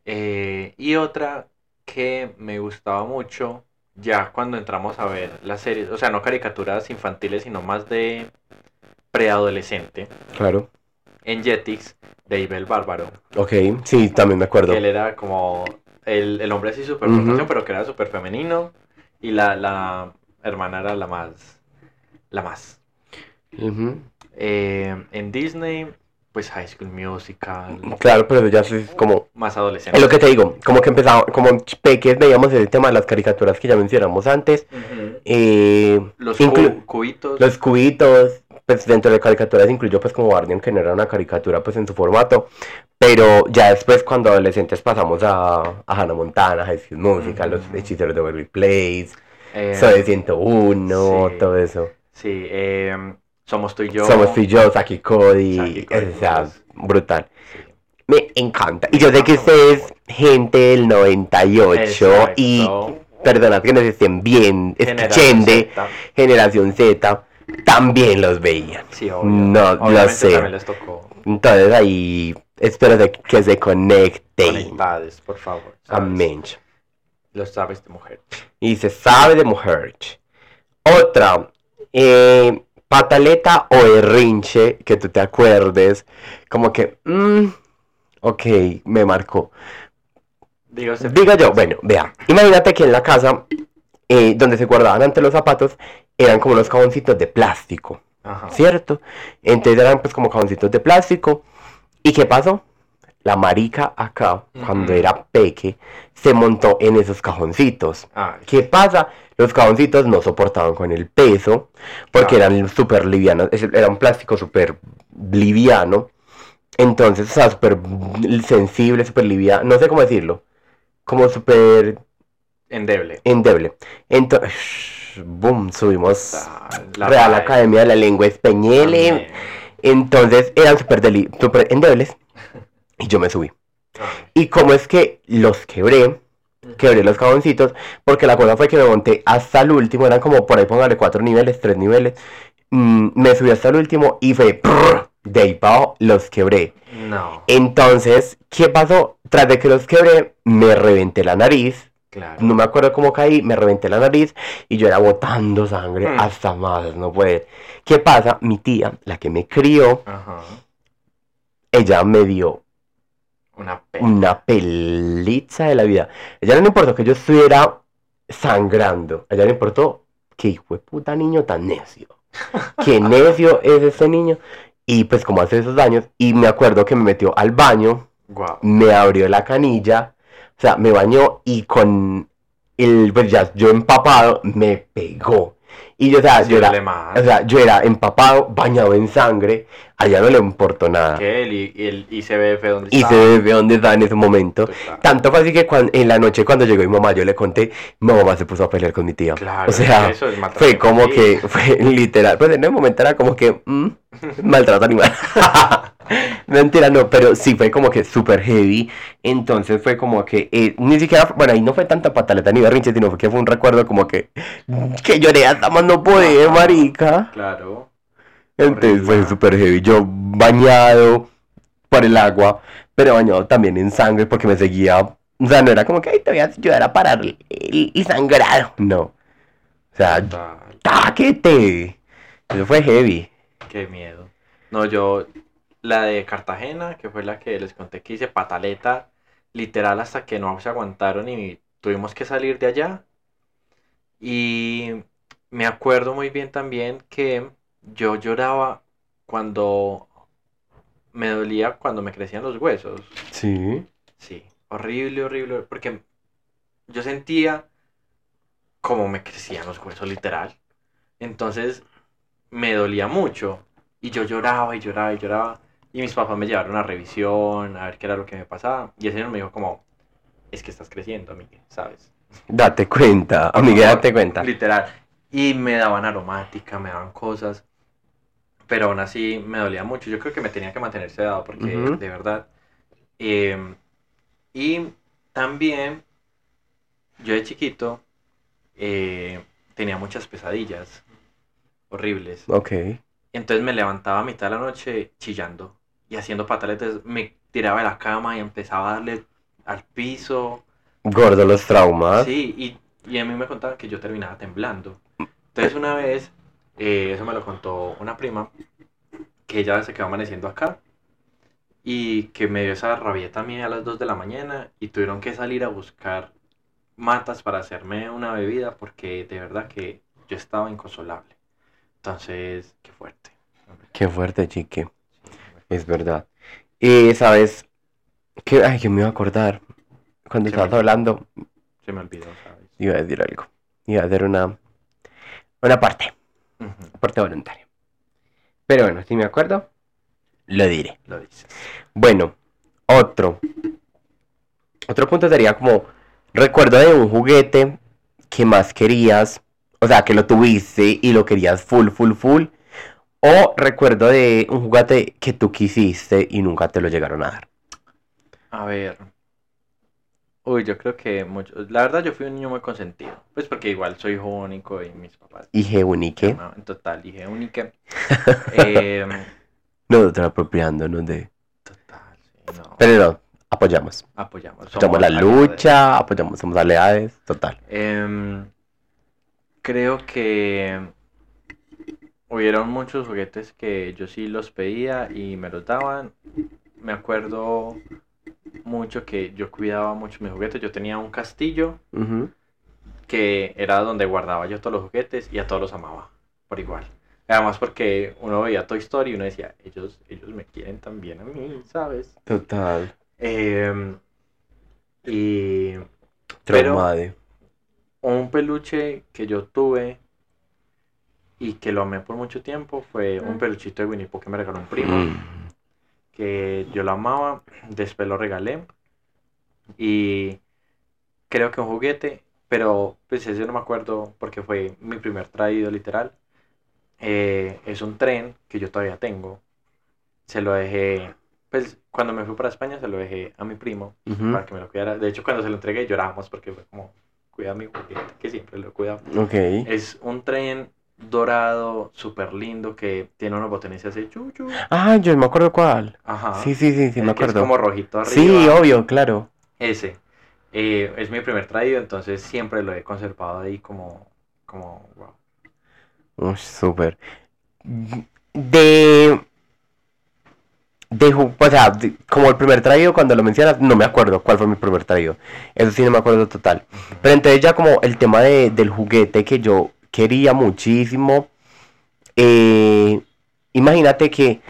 Eh, y otra que me gustaba mucho, ya cuando entramos a ver las series, o sea, no caricaturas infantiles, sino más de preadolescente, Claro. en Jetix, Dave el Bárbaro, Ok, sí, también me acuerdo. él era como el, el hombre así súper portación, pero que era súper femenino, y la, la hermana era la más, la más. Eh, en Disney, pues High School Musical, Claro, pero ya es como... más adolescente. Es lo que te digo, como que empezaba, como peques veíamos el tema de las caricaturas que ya mencionamos antes. Eh, Los cu- cubitos. Los cubitos, pues dentro de caricaturas incluyó pues como Barney, aunque no era una caricatura pues en su formato, pero ya después cuando adolescentes pasamos a, a Hannah Montana, High School Musical, los hechiceros de Beverly Place, eh, Soy 101, sí. todo eso. Sí, em, Somos tú y yo. Somos tú y yo, Saki Cody, Saki Cody, o sea, brutal. Sí. Me encanta. Y yo sé que ustedes, gente del 98, y Exacto. perdonad que nos estén bien escuchando, Z. generación Z, también los veían. Sí, obvio. No, lo Obviamente sé. también les tocó Entonces ahí espero de que se conecten. conectades, por favor. ¿sabes? Amén. Los sabes de mujer. Y se sabe de mujer. Otra, eh, pataleta o errinche, que tú te acuerdes, como que, mm, ok, me marcó. Digo, Diga yo, bueno, vea, imagínate que en la casa, eh, donde se guardaban ante los zapatos, eran como unos cajoncitos de plástico, Ajá. ¿cierto? Entonces eran pues como cajoncitos de plástico. ¿Y qué pasó? La marica acá, cuando era peque, se montó en esos cajoncitos. Ay, ¿Qué pasa? Los cajoncitos no soportaban con el peso, porque eran súper livianos, era un plástico súper liviano, entonces, o sea, súper sensible, súper liviano, no sé cómo decirlo, como súper endeble. endeble. Entonces, boom, subimos Ah, la Real. Academia de la Lengua Española, entonces eran súper deli- súper endebles, y yo me subí. Ah, Y como es que los quebré, quebré los cajoncitos, porque la cosa fue que me monté hasta el último, eran como por ahí póngale cuatro niveles, tres niveles, mm, me subí hasta el último y fue prrr, de ahí para abajo los quebré. No, Entonces, ¿qué pasó? Tras de que los quebré, me reventé la nariz, claro. no me acuerdo cómo caí, me reventé la nariz y yo era botando sangre Mm. hasta más, no puede. ¿Qué pasa? Mi tía, la que me crió, Ajá. ella me dio Una pena. una peliza de la vida. Ella no le importó que yo estuviera sangrando. A ella le importó que hijo de puta niño tan necio. Qué necio es este niño. Y pues como hace esos daños. Y me acuerdo que me metió al baño, me abrió la canilla, o sea, me bañó y con el, pues ya yo empapado, me pegó. Y yo, o sea, yo era, o sea, yo era empapado, bañado en sangre, a ella no le importó nada. que él y, y el ICBF donde Y está. ve dónde está en ese momento. Pues, claro. Tanto fue así que cuan- en la noche cuando llegó mi mamá, yo le conté, mi mamá se puso a pelear con mi tía. Claro, o sea, eso es maltrato fue como que, fue literal, pues en el momento era como que, mm, maltrato animal. Mentira, no, pero sí fue como que súper heavy. Entonces fue como que, eh, ni siquiera, bueno, ahí no fue tanta pataleta ni berrinche, sino fue que fue un recuerdo como que, que lloré hasta más no poder, marica. Claro. Entonces fue súper heavy. Yo bañado por el agua, pero bañado también en sangre porque me seguía. O sea, no era como que "Ay, te voy a ayudar a parar el, el sangrado. No. O sea, Total. ¡táquete! Eso fue heavy. Qué miedo. No, yo, la de Cartagena, que fue la que les conté que hice pataleta, literal hasta que no se aguantaron y tuvimos que salir de allá. Y me acuerdo muy bien también que yo lloraba cuando me dolía cuando me crecían los huesos. Sí. Sí, horrible, horrible, porque yo sentía como me crecían los huesos literal. Entonces me dolía mucho y yo lloraba y lloraba y lloraba. Y mis papás me llevaron a revisión a ver qué era lo que me pasaba. Y ese señor me dijo como, es que estás creciendo, amiga, ¿sabes? Date cuenta, amiga, date cuenta. Literal. Y me daban aromática, me daban cosas. Pero aún así me dolía mucho. Yo creo que me tenía que mantener sedado porque de verdad. eh, y también yo de chiquito eh, tenía muchas pesadillas horribles. Ok. Entonces me levantaba a mitad de la noche chillando. Y haciendo pataletes me tiraba de la cama y empezaba a darle al piso. Gordo los traumas. Sí, y, y a mí me contaban que yo terminaba temblando. Entonces una vez, eh, eso me lo contó una prima, que ella se quedó amaneciendo acá y que me dio esa rabieta mía a las 2 de la mañana y tuvieron que salir a buscar matas para hacerme una bebida porque de verdad que yo estaba inconsolable. Entonces, qué fuerte. Qué fuerte, chique. Es verdad. Y sabes que ay, yo me iba a acordar cuando Se estabas hablando, Se me olvidó, ¿sabes? iba a decir algo. Iba a hacer una una parte, parte voluntaria. Pero bueno, si me acuerdo, lo diré. Lo dices. Bueno, otro. Otro punto sería como recuerdo de un juguete que más querías, o sea, que lo tuviste y lo querías full, full, full. O recuerdo de un juguete que tú quisiste y nunca te lo llegaron a dar. A ver. Uy, yo creo que mucho. La verdad, yo fui un niño muy consentido. Pues porque igual soy hijo único y mis papás. Y me Unique, amaban. En total, dije única. Eh, nosotros apropiándonos de. total, sí, no. Pero no, apoyamos. Apoyamos. Apoyamos somos la lucha, apoyamos, somos aliados, total. Em, creo que hubieron muchos juguetes que yo sí los pedía y me los daban. Me acuerdo mucho que yo cuidaba mucho mis juguetes. Yo tenía un castillo que era donde guardaba yo todos los juguetes y a todos los amaba por igual. Además porque uno veía Toy Story y uno decía, ellos, ellos me quieren también a mí, ¿sabes? Total. Em, y Pero- un peluche que yo tuve y que lo amé por mucho tiempo fue un peluchito de Winnie Pooh que me regaló un primo, Mm. que yo lo amaba, después lo regalé y creo que un juguete, pero pues ese no me acuerdo porque fue mi primer traído literal. Eh, es un tren que yo todavía tengo. Se lo dejé, pues cuando me fui para España se lo dejé a mi primo Ujú. para que me lo cuidara. De hecho, cuando se lo entregué lloramos porque fue como, cuida mi juguete, que siempre lo he cuidado. Ok. Es un tren dorado, súper lindo, que tiene unos botones y hace chuchu. Ah, yo me acuerdo cuál. Ajá. Sí, sí, sí, sí, El me que es acuerdo. como rojito arriba. Sí, obvio, claro. Ese. Eh, es mi primer traído, entonces siempre lo he conservado ahí como, como, wow. Uy, súper. De. De, o sea, de- como el primer traído, cuando lo mencionas, no me acuerdo cuál fue mi primer traído. Eso sí, no me acuerdo total. Pero entonces, ya como el tema de- del juguete que yo quería muchísimo. eh, imagínate que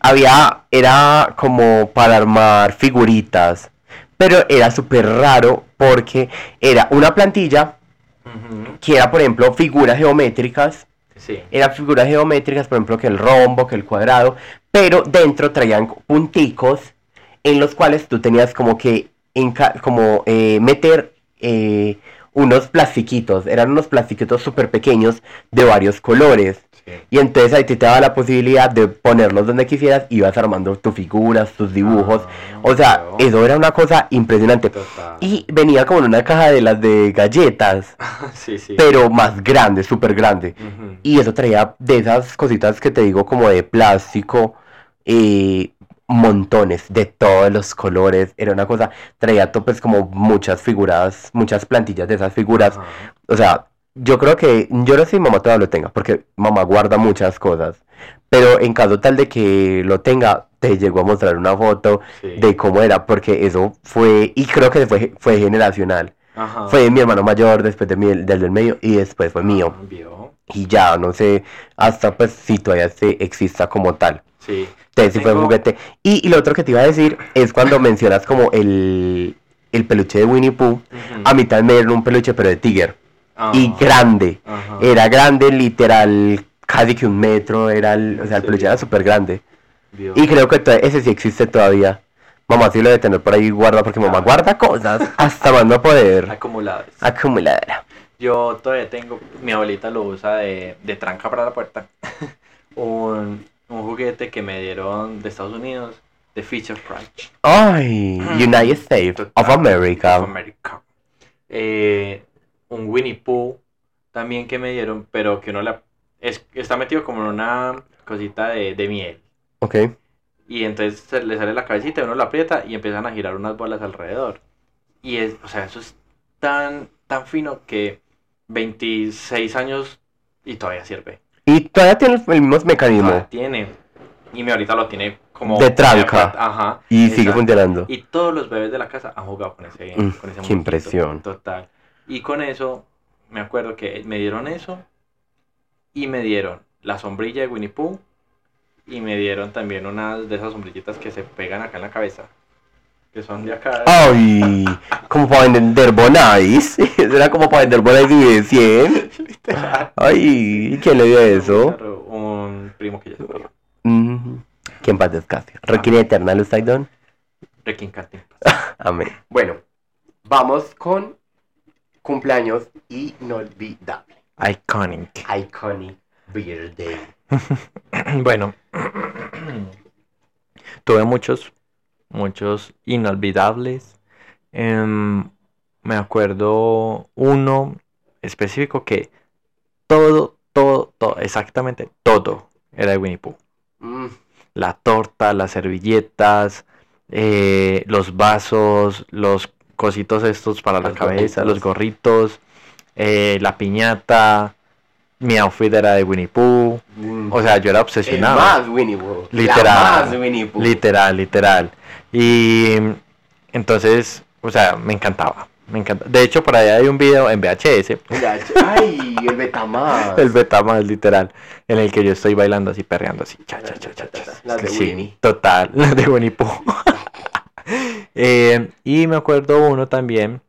había. Era como para armar figuritas. Pero era súper raro porque era una plantilla que era, por ejemplo, figuras geométricas. Sí. Eran figuras geométricas, por ejemplo, que el rombo, que el cuadrado, pero dentro traían punticos en los cuales tú tenías como que como eh, meter eh, unos plastiquitos, eran unos plastiquitos súper pequeños de varios colores. sí. Y entonces ahí te daba la posibilidad de ponerlos donde quisieras y ibas armando tus figuras, tus dibujos. Ah, O sea, eso era una cosa impresionante. Total. Y venía como en una caja de las de galletas, sí, sí. pero más grande, súper grande. Y eso traía de esas cositas que te digo como de plástico, eh, montones de todos los colores. Era una cosa, traía topes como muchas figuras, muchas plantillas de esas figuras. O sea, yo creo que, yo no sé si mamá todavía lo tenga, porque mamá guarda muchas cosas. Pero en caso tal de que lo tenga, te llegó a mostrar una foto Sí. de cómo era, porque eso fue, y creo que fue, fue generacional. Ajá. Fue de mi hermano mayor, después de mi, del del medio, y después fue mío. Ah, vio. Y ya, no sé, hasta pues si todavía se exista como tal. Sí. Entonces sí fue un juguete. Y, y lo otro que te iba a decir es cuando mencionas como el, el peluche de Winnie Pooh. A mí también me dieron un peluche, pero de Tiger. Ah, Y grande. ajá. Era grande, literal, casi que un metro. Era el, o sea, el peluche era súper grande. Y creo que ese sí existe todavía. Mamá sí lo debe tener por ahí guarda, porque mamá Ah. guarda cosas hasta más no poder. Acumuladas. Acumuladora. Yo todavía tengo, mi abuelita lo usa de, de tranca para la puerta. un, un juguete que me dieron de Estados Unidos, de Feature Crunch. Ay, United States of Total, America. of America. Eh, un Winnie Pooh también que me dieron, pero que uno la... Es, está metido como en una cosita de, de miel. Ok. Y entonces se le sale la cabecita, uno la aprieta y empiezan a girar unas bolas alrededor. Y es, o sea, eso es tan, tan fino que 26 años y todavía sirve. Y todavía tiene el mismo mecanismo. Tiene. Y ahorita lo tiene como... De tranca. Ajá. Y sigue funcionando. Y todos los bebés de la casa han jugado con ese, Mm, con ese qué impresión. Total. Y con eso, me acuerdo que me dieron eso y me dieron la sombrilla de Winnie Pooh y me dieron también unas de esas sombrillitas que se pegan acá en la cabeza. Que son de acá. Ay, como para vender Bonais. Era como para vender Bonais de 100. Ay, ¿quién le dio eso? Un primo que ya se murió. ¿Quién paz descanse? Requiere eterna luz, Taidon. Requincatín. Amén. Bueno, vamos con cumpleaños inolvidable. Iconic. Iconic birthday. Bueno, tuve muchos, muchos inolvidables. Em, me acuerdo uno específico que todo, todo, todo, exactamente todo era de Winnie Pooh. Mm, La torta, las servilletas, eh, los vasos, los cositos estos para la cabeza, gorritos. los gorritos, eh, la piñata. Mi outfit era de Winnie Pooh. mm. O sea, yo era el obsesionado. más Winnie Pooh. Literal. La más Winnie Pooh. Literal, literal. Y entonces, o sea, me encantaba. Me encanta. De hecho, por allá hay un video en VHS, Ay, el Betamax. el Betamax literal, en el que yo estoy bailando así, perreando así. Cha, cha, cha, cha, cha. Las de Sí, Winnie. Total, las de Winnie Pooh. Eh, y me acuerdo uno también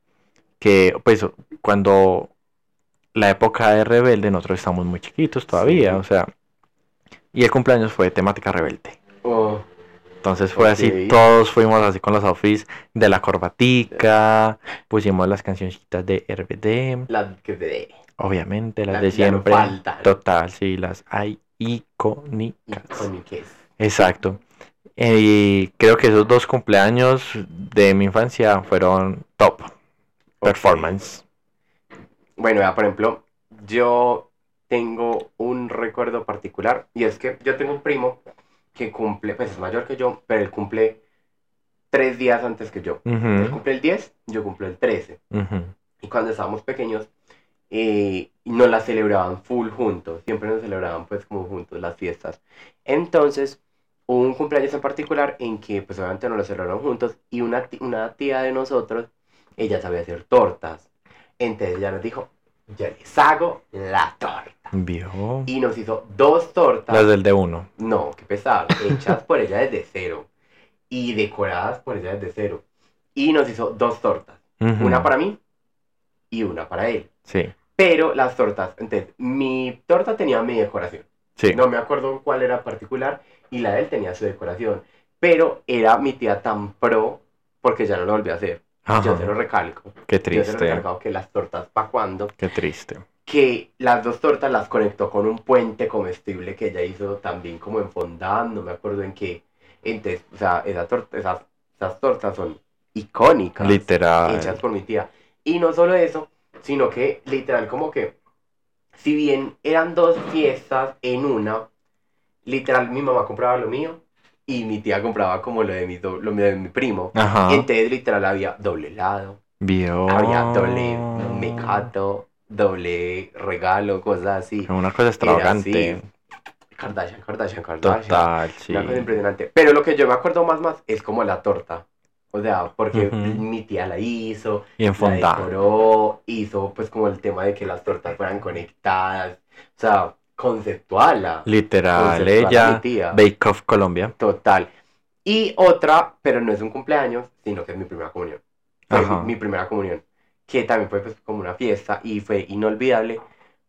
que, pues, cuando la época de Rebelde, nosotros estamos muy chiquitos todavía, Sí. o sea, y el cumpleaños fue de temática rebelde. Oh, Entonces fue así, todos fuimos así con los outfits de la corbatica, pusimos las cancioncitas de RBD, la que de. obviamente las Las de que ya no siempre. Total, sí, las hay icónicas. Iconiques. Exacto. Eh, Y creo que esos dos cumpleaños de mi infancia fueron top performance. Bueno, vea, por ejemplo, yo tengo un recuerdo particular y es que yo tengo un primo que cumple, pues es mayor que yo, pero él cumple tres días antes que yo. Él cumple el 10, yo cumplo el 13. ujú. Y cuando estábamos pequeños, eh, nos las celebraban full juntos. Siempre nos celebraban pues como juntos las fiestas. Entonces, hubo un cumpleaños en particular en que pues obviamente nos lo celebraron juntos. Y una, una tía de nosotros, ella sabía hacer tortas. Entonces ella nos dijo, yo les hago la torta. Vio. Y nos hizo dos tortas. Las del de uno. No, qué pesado. Hechas por ella desde cero. Y decoradas por ella desde cero. Y nos hizo dos tortas. Ujú, Una para mí y una para él. Sí, Pero las tortas, entonces, mi torta tenía mi decoración. sí. No me acuerdo cuál era particular y la de él tenía su decoración. Pero era mi tía tan pro porque ya no lo volví a hacer. Yo te lo recalco. Qué Yo te lo triste, recalcado que las tortas, ¿pa' cuándo? qué triste. Que las dos tortas las conectó con un puente comestible que ella hizo también como en fondant, no me acuerdo en qué. Entonces, o sea, esa torta, esas, esas tortas son icónicas. Literal. hechas por mi tía. Y no solo eso, sino que literal como que, si bien eran dos fiestas en una, literal mi mamá compraba lo mío y mi tía compraba como lo de mi, do- lo de mi primo. Ajá. Y entonces literal había doble helado, Vio. había doble mecato, doble regalo, cosas así. Una cosa extravagante. Kardashian, Kardashian, Kardashian. Total, sí. Una cosa impresionante. Pero lo que yo me acuerdo más más es como la torta. O sea, porque Ujú. mi tía la hizo, Y en la decoró, hizo pues como el tema de que las tortas fueran conectadas. O sea, conceptual. la- Literal, conceptual ella. tía. Bake Off Colombia. Total. Y otra, pero no es un cumpleaños, sino que es mi primera comunión. Fue Ajá. mi, mi primera comunión. Que también fue pues, como una fiesta y fue inolvidable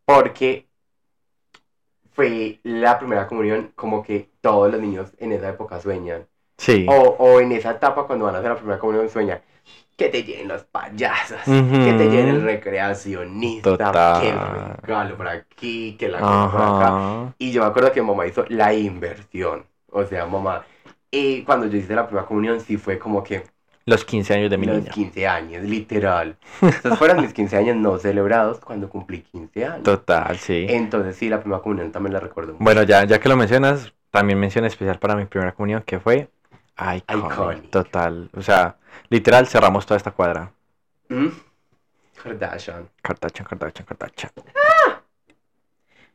porque fue la primera comunión como que todos los niños en esa época sueñan. Sí. O, o en esa etapa cuando van a hacer la primera comunión sueñan que te llenen los payasos, que te llenen el recreacionista, Total. que el regalo por aquí, que la cosa por acá. Y yo me acuerdo que mamá hizo la inversión. O sea, mamá. Y cuando yo hice la primera comunión, sí fue como que Los 15 años de mi los niña. 15 años, literal. Esos fueron mis 15 años no celebrados cuando cumplí 15 años. Total, sí. Entonces, sí, la primera comunión también la recuerdo mucho. Bueno, ya, ya que lo mencionas, también mención especial para mi primera comunión, que fue iconic, Iconic. Total. O sea, literal, cerramos toda esta cuadra. ¿Mm? Kardashian. Kardashian, Kardashian, Kardashian.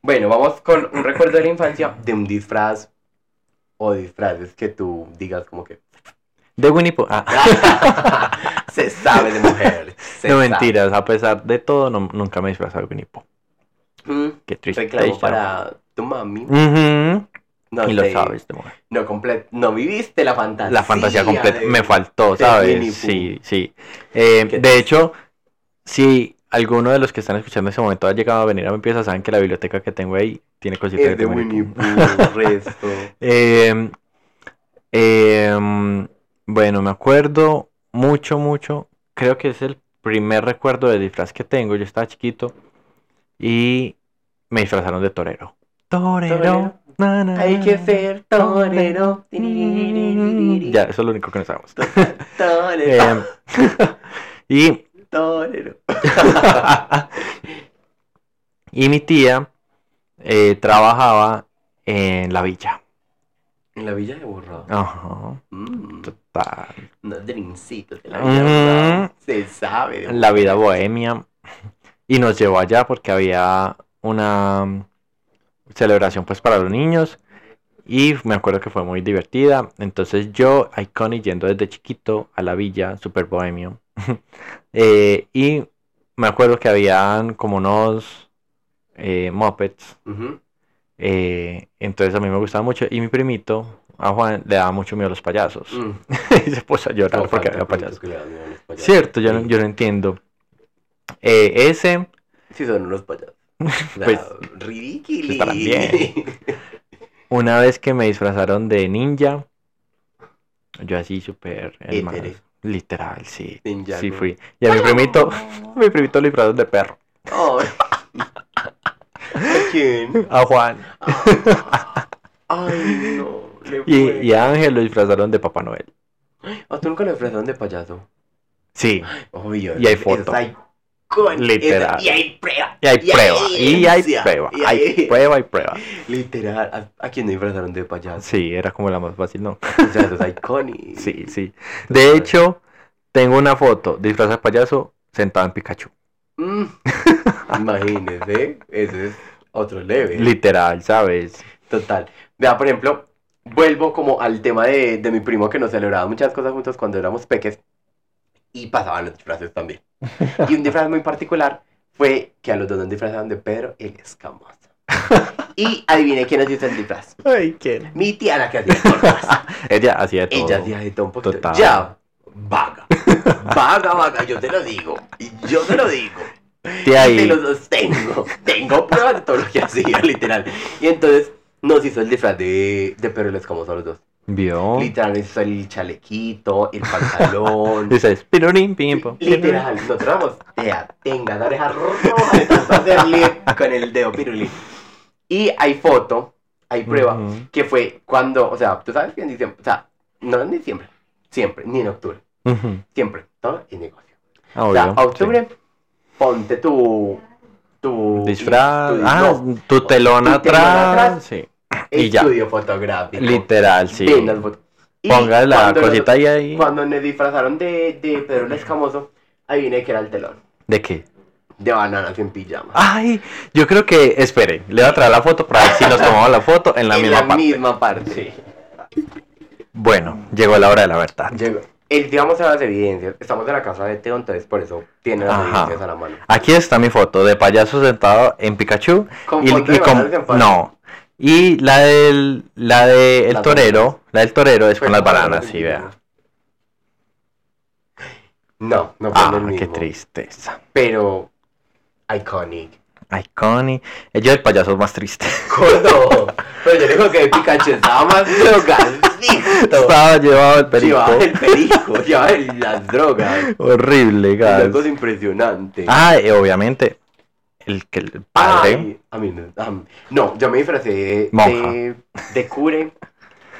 Bueno, vamos con un recuerdo de la infancia de un disfraz o disfraces que tú digas como que De Winnie Pooh. Ah. se sabe de mujer. se no sabe. mentiras, a pesar de todo, no- nunca me he disfrazado de Winnie Pooh. Mm, Qué triste. Reclamo para tu mami. Ujú, No y lo sabes, de mujer. No, no viviste la fantasía. La fantasía completa. de- Me faltó, de Winnie ¿sabes? Sí, sí. Eh, de hecho, si alguno de los que están escuchando en ese momento ha llegado a venir a mi pieza, saben que la biblioteca que tengo ahí tiene cositas Es de Winnie Pooh. Pooh, resto. Eh, eh, bueno, me acuerdo mucho, mucho. Creo que es el primer recuerdo de disfraz que tengo. Yo estaba chiquito y me disfrazaron de torero. Torero. Torero. Na, na, Hay que ser torero. Ya, eso es lo único que no sabemos. Torero. Eh, y, Torero. y mi tía eh, trabajaba en la villa. En la villa de Borrado. Ajá, Mm, total. unos drincitos de la villa Mm. Se sabe. de La vida bohemia. Y nos llevó allá porque había una celebración pues para los niños. Y me acuerdo que fue muy divertida. Entonces yo, Iconic, yendo desde chiquito a la villa, super bohemio. Eh, y me acuerdo que habían como unos eh, mopeds. Ujú. eh, entonces a mí me gustaba mucho. Y mi primito, a Juan, le daba mucho miedo a los payasos. Mm. y se puso a llorar No porque había payasos. payasos. Cierto, yo no, yo no entiendo. Ese, Sí, son unos payasos. Pues, bien. una vez que me disfrazaron de ninja, yo así súper literal, sí. Ninja, sí ¿no? fui. Y a mi primito, a mi primito lo disfrazaron de perro. ¿A quién? A Juan. Ay, no. Y, y a Ángel lo disfrazaron de Papá Noel. ¿A tú nunca lo disfrazaron de payaso? Sí. Obvio. Y hay eso foto. hay con- Literal. Y hay prueba. Y hay prueba. Y hay prueba. y Hay prueba y prueba. Literal. ¿A, a quién disfrazaron de payaso? Sí, era como la más fácil, ¿no? O sea, eso es iconic. Sí, sí. De hecho, tengo una foto de disfraz de payaso sentado en Pikachu. Mm. Imagínese, ese es otro level. Literal, ¿sabes? Total. Vea, por ejemplo, vuelvo como al tema de, de mi primo que nos celebraba muchas cosas juntos cuando éramos peques y pasaban los disfraces también. Y un disfraz muy particular fue que a los dos nos disfrazaban de Pedro el Escamoso. Y adivine quién nos hizo el disfraz. Ay, ¿quién? Mi tía la que hacía cosas. Ella hacía de todo. Ella hacía de todo un poquito. Total. Ya, vaga. Vaga, vaga, yo te lo digo. Yo te lo digo. Tía, Y te lo sostengo. Tengo pruebas de todo lo que hacía, literal. Y entonces nos hizo el disfraz de, de Pedro el Escamoso a los dos. ¿Vio? Literal, hizo el chalequito, el pantalón. Dices, pirurín, pim, pum, Literal, nosotros vamos, tea, tenga la oreja roja con el dedo pirulín. Y hay foto, hay prueba, Ujú. que fue cuando, o sea, tú sabes que en diciembre, o sea, no en diciembre, siempre, ni en octubre, Ujú. siempre, todo es negocio. Ah, O sea, obvio, a octubre, ponte tu, tu sí. Disfraz. tu- ah, no, tu telón tu telón atrás. atrás. Sí. Y ya. estudio fotográfico. Literal, sí. Ponga la cuando nos- cosita ahí, ahí. Cuando nos disfrazaron de, de Pedro el Escamoso, ahí viene que era el telón. ¿De qué? De bananas en pijama. Ay, yo creo que, espere, le voy a traer la foto para ver si nos tomamos la foto en la en misma la parte. misma parte. Bueno, llegó la hora de la verdad. Llegó. El día vamos a las evidencias. Estamos en la casa de Teo, entonces por eso tiene las Ajá. evidencias a la mano. Aquí está mi foto de payaso sentado en Pikachu. Con y, y con- en no. Y la del la de el torero, la del torero es con las bananas, sí, vea. No, no fue Ah, el mismo. qué tristeza. Pero iconic. Iconic. Yo el payaso es más triste. Pero yo digo que Pikachu estaba más drogadicto. Estaba llevado el perico. Llevaba el perico, llevaba el- las drogas. Horrible, gas. algo impresionante. Ah, y obviamente el que el padre. Ay, a mí no. a mí- no, yo me disfracé de, Monja. de, de cure,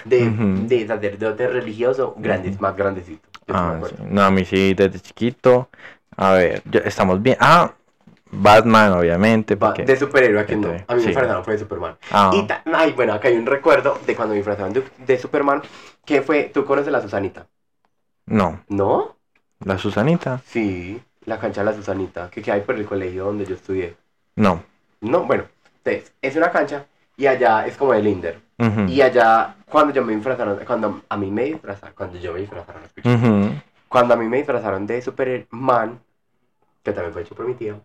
de, Ujú. de sacerdote religioso, grandes, más grandecito. Yo sí me Ah, acuerdo. No, a mí sí, desde chiquito. A ver, yo- estamos bien. Ah, Batman, obviamente. Va- Porque... De superhéroe, ¿a quién no? Entonces, A mí me sí. disfrazaron fue de Superman. Ah, Y ta- ay, bueno, acá hay un recuerdo de cuando me disfrazaron de, de Superman, que fue, ¿tú conoces la Susanita? no, ¿No? la Susanita. Sí, la cancha de la Susanita, que queda ahí por el colegio donde yo estudié. No. No, bueno, entonces, es una cancha y allá es como el Inder. Ujú. Y allá, cuando yo me disfrazaron, cuando a mí me disfrazaron, cuando yo me disfrazaron, Ujú. cuando a mí me disfrazaron de Superman, que también fue hecho por mi tío,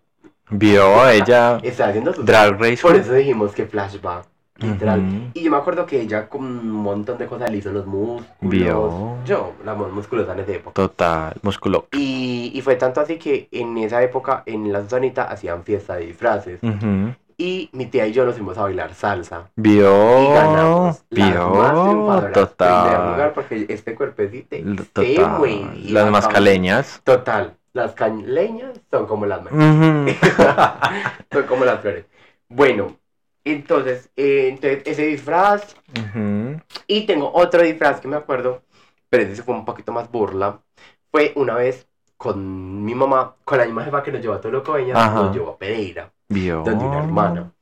Vio ella estaba haciendo su Drag Race. Por eso dijimos que flashback, literal. Ujú. Y yo me acuerdo que ella con un montón de cosas le hizo los músculos. Vio. Yo, la más musculosa en esa época. Total, músculo. Y, y fue tanto así que en esa época, en la Susanita, hacían fiesta de disfraces. Ujú. Y mi tía y yo nos fuimos a bailar salsa. Y Vio. ganamos. las más Vio. triunfadoras. Primer lugar Total. porque este cuerpecito Total. mueve. Las mascaleñas. Total. Las cañleñas son como las Ujú. son como las flores. Bueno, entonces, eh, entonces ese disfraz. Y tengo otro disfraz que me acuerdo, pero ese fue un poquito más burla. Fue una vez con mi mamá, con la misma jefa que nos llevó a Tolocoeña, Ajá. nos llevó a Pereira, Vio. donde una hermana.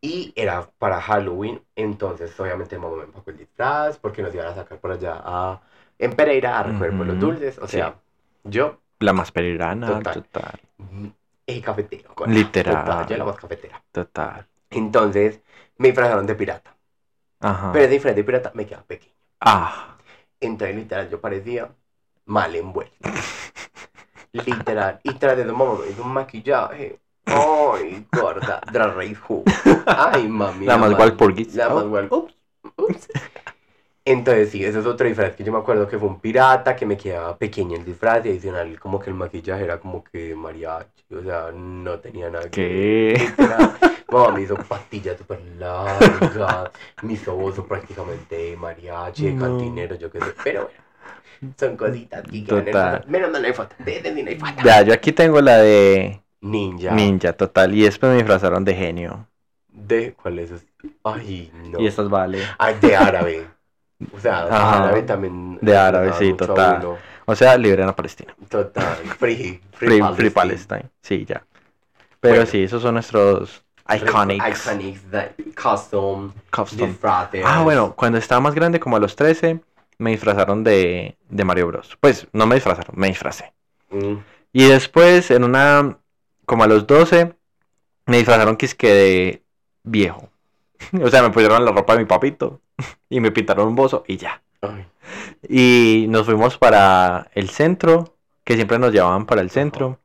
Y era para Halloween, entonces obviamente mamá me empacó el disfraz porque nos iban a sacar por allá a, en Pereira a recoger por los dulces. O Sí. sea, yo, La más perirana. Total. Total. mm, el cafetero. con- Literal. Total, yo era más cafetera. Total. Entonces me disfrazaron de pirata. Ajá. Pero ese disfraz de pirata me queda pequeño. Ah. Entonces, literal, yo parecía mal envuelto. literal. Y tras de un maquillaje. Ay, gorda. Drag Race Who. Ay, mami. La más mal- Walpurgis. La más Oh. Wal- Ups, ups. Entonces, sí, ese es otro disfraz que yo me acuerdo que fue un pirata, que me quedaba pequeño el disfraz y adicional, como que el maquillaje era como que mariachi. O sea, no tenía nada que ver. Me hizo pastillas súper largas, me hizo bozo prácticamente de mariachi, de No. cantinero, yo qué sé. Pero bueno, son cositas que Total. Menos mal no hay foto. De ese sí no hay foto. Ya, yo aquí tengo la de Ninja. Ninja, total. Y después me disfrazaron de genio. ¿De cuál es? Ay, no. Y estas vale. Ay, de árabe. O sea, Ajá. árabe también. De árabe, sí, total. O sea, liberen a Palestina. Total. Free. Free, Free, Free Palestine. Sí, ya. Pero Bueno. sí, esos son nuestros iconics. Iconics, custom, custom. disfraces. Ah, bueno, cuando estaba más grande, como a los 13, me disfrazaron de, de Mario Bros. Pues no me disfrazaron, me disfracé. Mm, Y después, en una, como a los 12, me disfrazaron que es que de viejo. O sea, me pusieron la ropa de mi papito y me pintaron un bozo y ya. ay, Y nos fuimos para el centro, que siempre nos llevaban para el centro.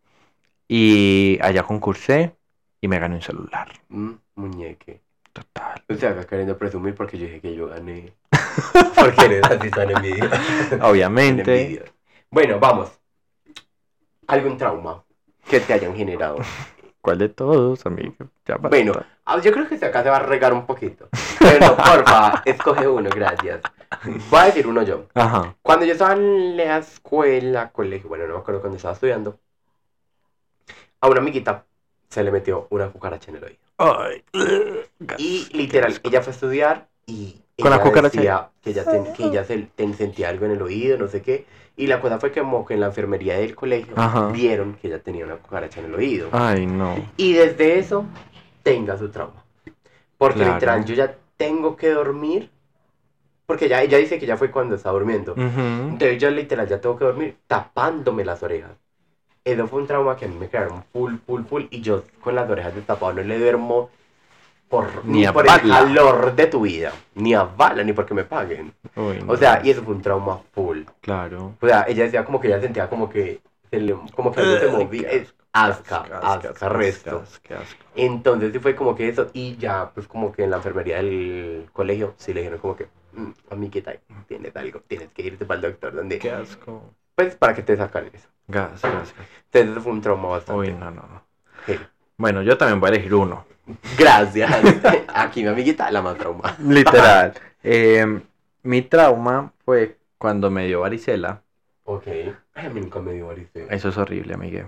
Y allá concursé y me gané un celular. mm, muñeque. Total. O sea, acá queriendo presumir porque yo dije que yo gané. Porque eres así tan envidia. Obviamente. envidia. Bueno, vamos. ¿Algún trauma que te hayan generado? ¿Cuál de todos, amigo? Ya. Bueno, ah, yo creo que acá se va a regar un poquito. Pero no, porfa, escoge uno, gracias. Voy a decir uno yo. Ajá. Cuando yo estaba en la escuela, colegio, bueno, no me acuerdo cuando estaba estudiando, a una amiguita se le metió una cucaracha en el oído. Ay. Y literal, ella fue a estudiar y ¿Con la ella cucaracha? decía que ella, ten- que ella se, ten- sentía algo en el oído, no sé qué. Y la cosa fue que como que en la enfermería del colegio Ajá. vieron que ella tenía una cucaracha en el oído. Ay, no. Y desde eso, tenga su trauma. Porque Claro. literal, yo ya tengo que dormir. Porque ya ella dice que ya fue cuando está durmiendo. Ujú. Entonces yo literal ya tengo que dormir tapándome las orejas. Eso fue un trauma que a mí me crearon full, full, full. Y yo con las orejas destapadas no le duermo por, Ni ni, a por bala. el calor de tu vida. Ni a bala, ni porque me paguen. Uy, no. O sea, y eso fue un trauma full. Claro. O sea, ella decía como que ella sentía como que, se le- como que algo se movía. Es asca, asca, resto. Qué asco. Entonces sí fue como que eso, y ya pues como que en la enfermería del colegio sí le dijeron como que, "Mm, amiguita, tienes algo, tienes que irte para el doctor, donde, Qué asco. pues para que te sacan eso. Gas, gas, gas. Entonces fue un trauma bastante. Uy, no, no, no. Bueno, yo también voy a elegir uno. Gracias. Aquí mi amiguita, la más trauma. Literal. Eh, mi trauma fue cuando me dio varicela. Ok. Ay, a mí nunca me dio varicela. Eso es horrible, amigue.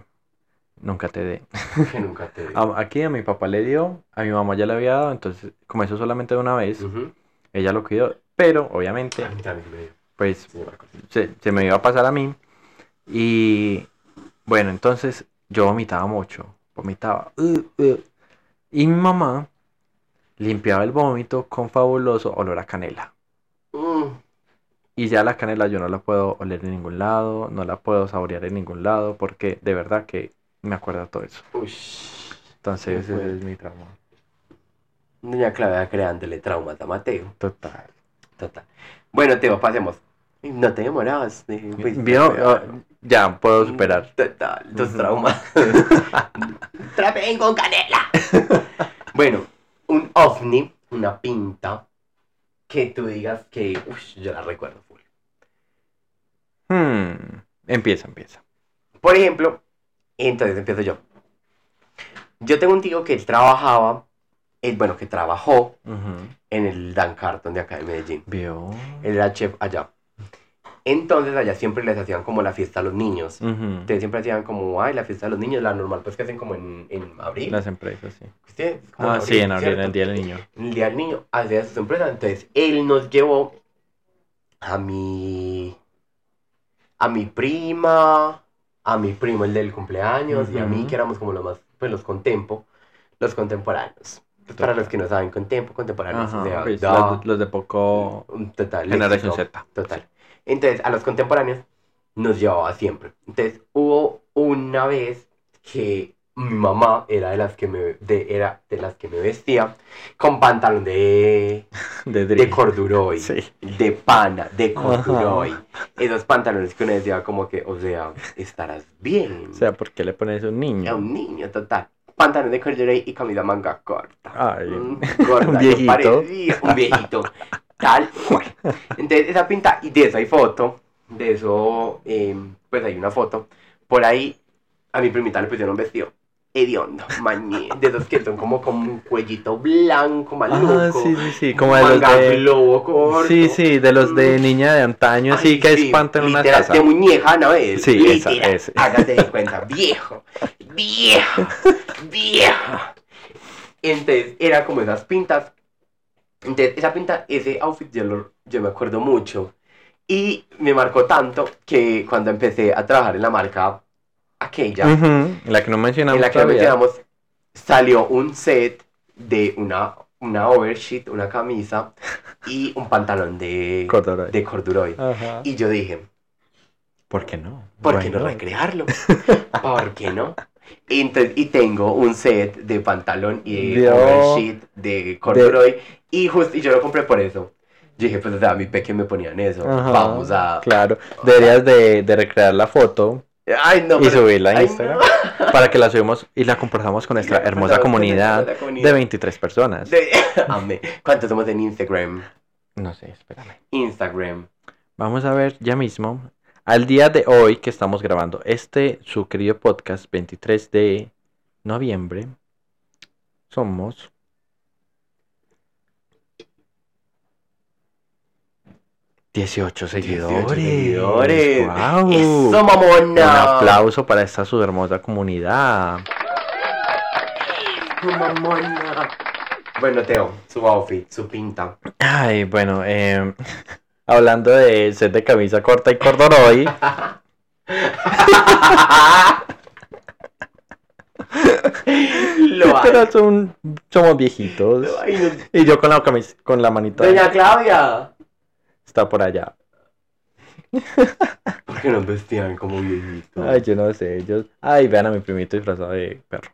Nunca te dé. Que nunca te. A- Aquí a mi papá le dio, a mi mamá ya le había dado, entonces como eso solamente de una vez, Ujú. ella lo cuidó, pero obviamente pues se, se me iba a pasar a mí y bueno, entonces yo vomitaba mucho vomitaba. uh, uh. Y mi mamá limpiaba el vómito con fabuloso olor a canela. Mm, Y ya la canela yo no la puedo oler en ningún lado, no la puedo saborear en ningún lado, porque de verdad que me acuerda todo eso. ush. Entonces ese es mi trauma. Doña Claudia creándole traumas a Mateo. Total. Total. Bueno, Teo, pasemos. No te demoras. Pues, Vio, ah, ya puedo superar. Total, tus Ujú. traumas. Trapeen con canela. bueno, un ovni, una pinta, que tú digas que, uff, yo la recuerdo full. Hmm, Empieza, empieza. Por ejemplo, entonces empiezo yo. Yo tengo un tío que trabajaba, eh, bueno, que trabajó en el Dan Carton de acá de Medellín. Vio. Él era chef allá. Entonces allá siempre les hacían como la fiesta a los niños. Ustedes siempre hacían como, ay, la fiesta de los niños, la normal, pues que hacen como en, en abril. Las empresas, sí. Ustedes, como Ah, sí, en abril, en ¿cierto? el Día del Niño. En el día del niño hacía sus empresas. Entonces él nos llevó a mi, a mi prima, a mi primo, el del cumpleaños, y a mí, que éramos como los más, pues los contempo, los contemporáneos. Pues, para los que no saben, contempo, contemporáneos, Ajá, o sea, pues, da- los, de- los de poco un total generación Z. Total. Entonces, a los contemporáneos nos llevaba siempre. Entonces, hubo una vez que mi mamá era de las que me, de, era de las que me vestía con pantalón de, De, de corduroy, Sí. de pana, de corduroy. Esos pantalones que uno decía como que, o sea, estarás bien. O sea, ¿por qué le pones un Era niño? un niño total. Pantalón de corduroy y camisa manga corta. Ay, Mm, gorda, un viejito. parecía un viejito. Tal cual. Entonces, esa pinta, y de eso hay foto. De eso, eh, pues hay una foto. Por ahí, a mi primita le pusieron un vestido hediondo, mañé. De esos que son como con un cuellito blanco, maluco. Ah, sí, sí, sí. Como de los de. globo corto. Sí, sí, de los de niña de antaño, sí, Ay, que sí, espantan una casa. De muñeca, Anabel. Sí, esa, Literal. ese. Hágate de cuenta, viejo, viejo, viejo. Entonces, era como esas pintas. Entonces, esa pinta, ese outfit, yo, lo- yo me acuerdo mucho. Y me marcó tanto que cuando empecé a trabajar en la marca aquella, Ujú, La que no mencionamos en la que todavía. mencionamos, salió un set de una, una oversheet, una camisa y un pantalón de, Corduroy. de corduroy. Ajá. Y yo dije, ¿Por qué no? ¿por qué no recrearlo? ¿Por qué no? Y, y tengo un set de pantalón y de oversheet de corduroy y, just- y yo lo compré por eso. Yo dije, pues o sea, mi peque me ponían eso. Ajá, Vamos a... Claro, deberías de, de recrear la foto Ay, no, y pero- subirla a Instagram no. para que la subamos y la compartamos con nuestra hermosa con comunidad de 23 personas. De- Amé. ¿Cuántos somos en Instagram? No sé, espérame. Instagram. Vamos a ver ya mismo. Al día de hoy que estamos grabando este, su querido podcast, 23 de noviembre, somos 18 seguidores. seguidores. ¡Guau! ¡Eso, mamona! Un aplauso para esta su hermosa comunidad. ¡Eso, mamona! Bueno, Teo, su outfit, su pinta. Ay, bueno, em, hablando de set de camisa corta y corduroy, Lo pero son, somos viejitos. Lo Y yo con la camisa, con la manita Doña Claudia. Está por allá. ¿Por qué nos vestían como viejitos? Ay, yo no sé, ellos. Ay, vean a mi primito disfrazado de perro.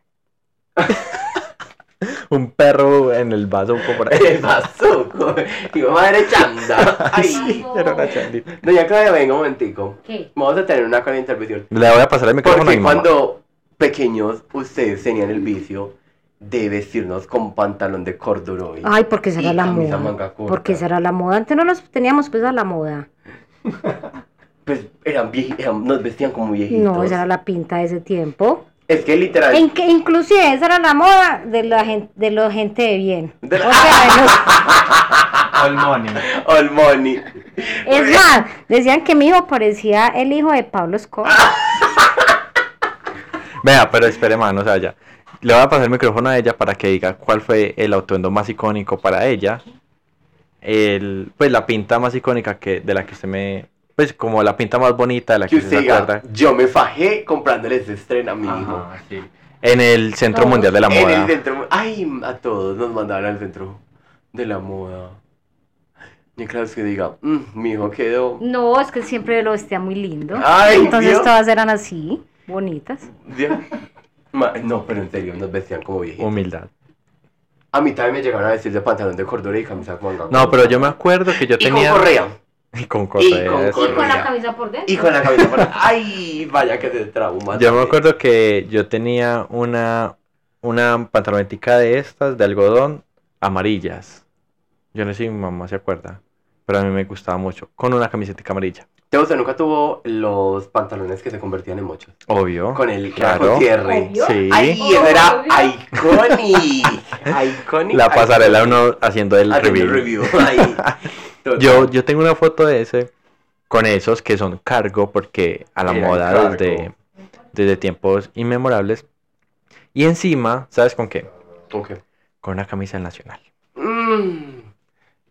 Un perro en el vaso por ahí. El bazuco. Mi mamá era chanda. Ay. Era una chandita. Doña Claudia, venga un momentico. ¿Qué? Vamos a tener una con intervención. Le voy a pasar el micrófono a Porque mi mamá. cuando pequeños ustedes tenían el vicio de vestirnos con pantalón de corduroy. Ay, porque será la moda. manga corta. Porque será la moda. Antes no los teníamos pues a la moda. Pues eran viejitos, nos vestían como viejitos. No, esa era la pinta de ese tiempo. Es que literal. En que inclusive esa era la moda de la gente de la gente de bien. De la- O sea, All money. All money. es más, decían que mi hijo parecía el hijo de Pablo Escobar. Vea, pero espere, mano, o sea, ya. Le voy a pasar el micrófono a ella para que diga cuál fue el atuendo más icónico para ella. El, pues la pinta más icónica que, de la que usted me. Pues como la pinta más bonita de la Que usted se acuerda. yo me fajé comprándole ese estreno a mi hijo. Ajá, sí. En el Centro No. Mundial de la En Moda. el centro. Ay, a todos nos mandaron al centro de la moda. Ni claro que diga, "Mm, mi hijo quedó. No, es que siempre lo vestía muy lindo. Ay, Entonces Dios. todas eran así, bonitas. Dios. Ma- No, pero en serio, nos vestían como viejitos. Humildad. A mí también me llegaron a vestir de pantalón de cordura y camisa con manga No, pero yo me acuerdo que yo Y tenía. con correa. Y con Y correa, con. Y con la camisa por dentro. Y con la camisa por Ay, vaya que de trauma. Yo me acuerdo que yo tenía una, una pantalonetica de estas, de algodón, amarillas. Yo no sé si mi mamá se acuerda, pero a mí me gustaba mucho, con una camiseta amarilla. Teo, ¿usted nunca tuvo los pantalones que se convertían en mochos? Obvio. Con el claro. con cierre. Sí. Ay, eso era iconic. Iconic. La pasarela uno haciendo el Haciendo review. Yo, yo tengo una foto de ese con esos que son cargo porque a la moda desde, desde tiempos inmemorables. Y encima, ¿sabes con qué? Ok. Con una camisa nacional. Mmm.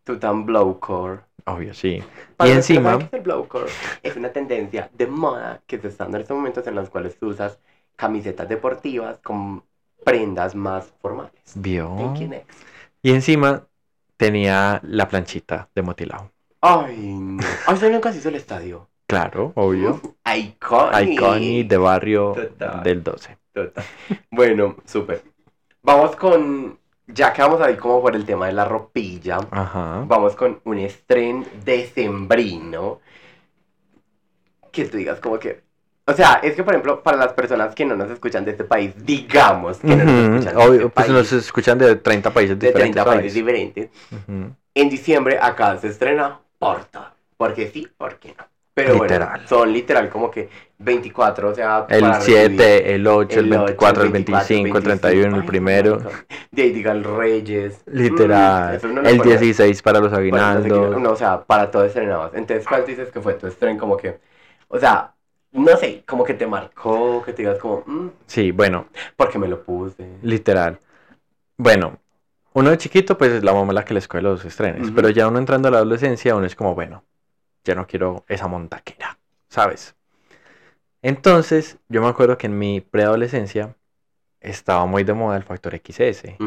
Tú tan blowcore. Obvio, sí. Para y que encima, es el blowcore, es una tendencia de moda que se está dando en estos momentos en los cuales tú usas camisetas deportivas con prendas más formales. vio. Y encima tenía la planchita de motilado. Ay, no. Ay, nunca se hizo el estadio. Claro, obvio. Iconic. Iconic de barrio Total. del 12. Total. Bueno, súper. Vamos con. Ya que vamos a ir como por el tema de la ropilla, Ajá. vamos con un estreno decembrino. Que tú digas como que. O sea, es que por ejemplo, para las personas que no nos escuchan de este país, digamos que no nos escuchan de Obvio, este pues país, nos escuchan de 30 países de diferentes. 30 países diferentes. Ujú. En diciembre acá se estrena Porta. Porque sí, porque no. Pero Literal. bueno, son literal como que 24, o sea, El para recibir 7, el 8, el, 8, 24, el 25, el 31, el primero. De ahí digan Reyes. Mm, Literal. lo el pone- 16 para los aguinaldos. No, o sea, para todo estrenabas. Entonces, ¿cuál dices que fue tu estreno? Como que, o sea, no sé, como que te marcó, que te digas como, mm, Sí, bueno, porque me lo puse. literal. Bueno, uno de chiquito, pues es la mamá la que le escoge los estrenos. Ujú. Pero ya uno entrando a la adolescencia, uno es como, bueno, ya no quiero esa montaquera, ¿sabes? Entonces, yo me acuerdo que en mi preadolescencia estaba muy de moda el factor XS.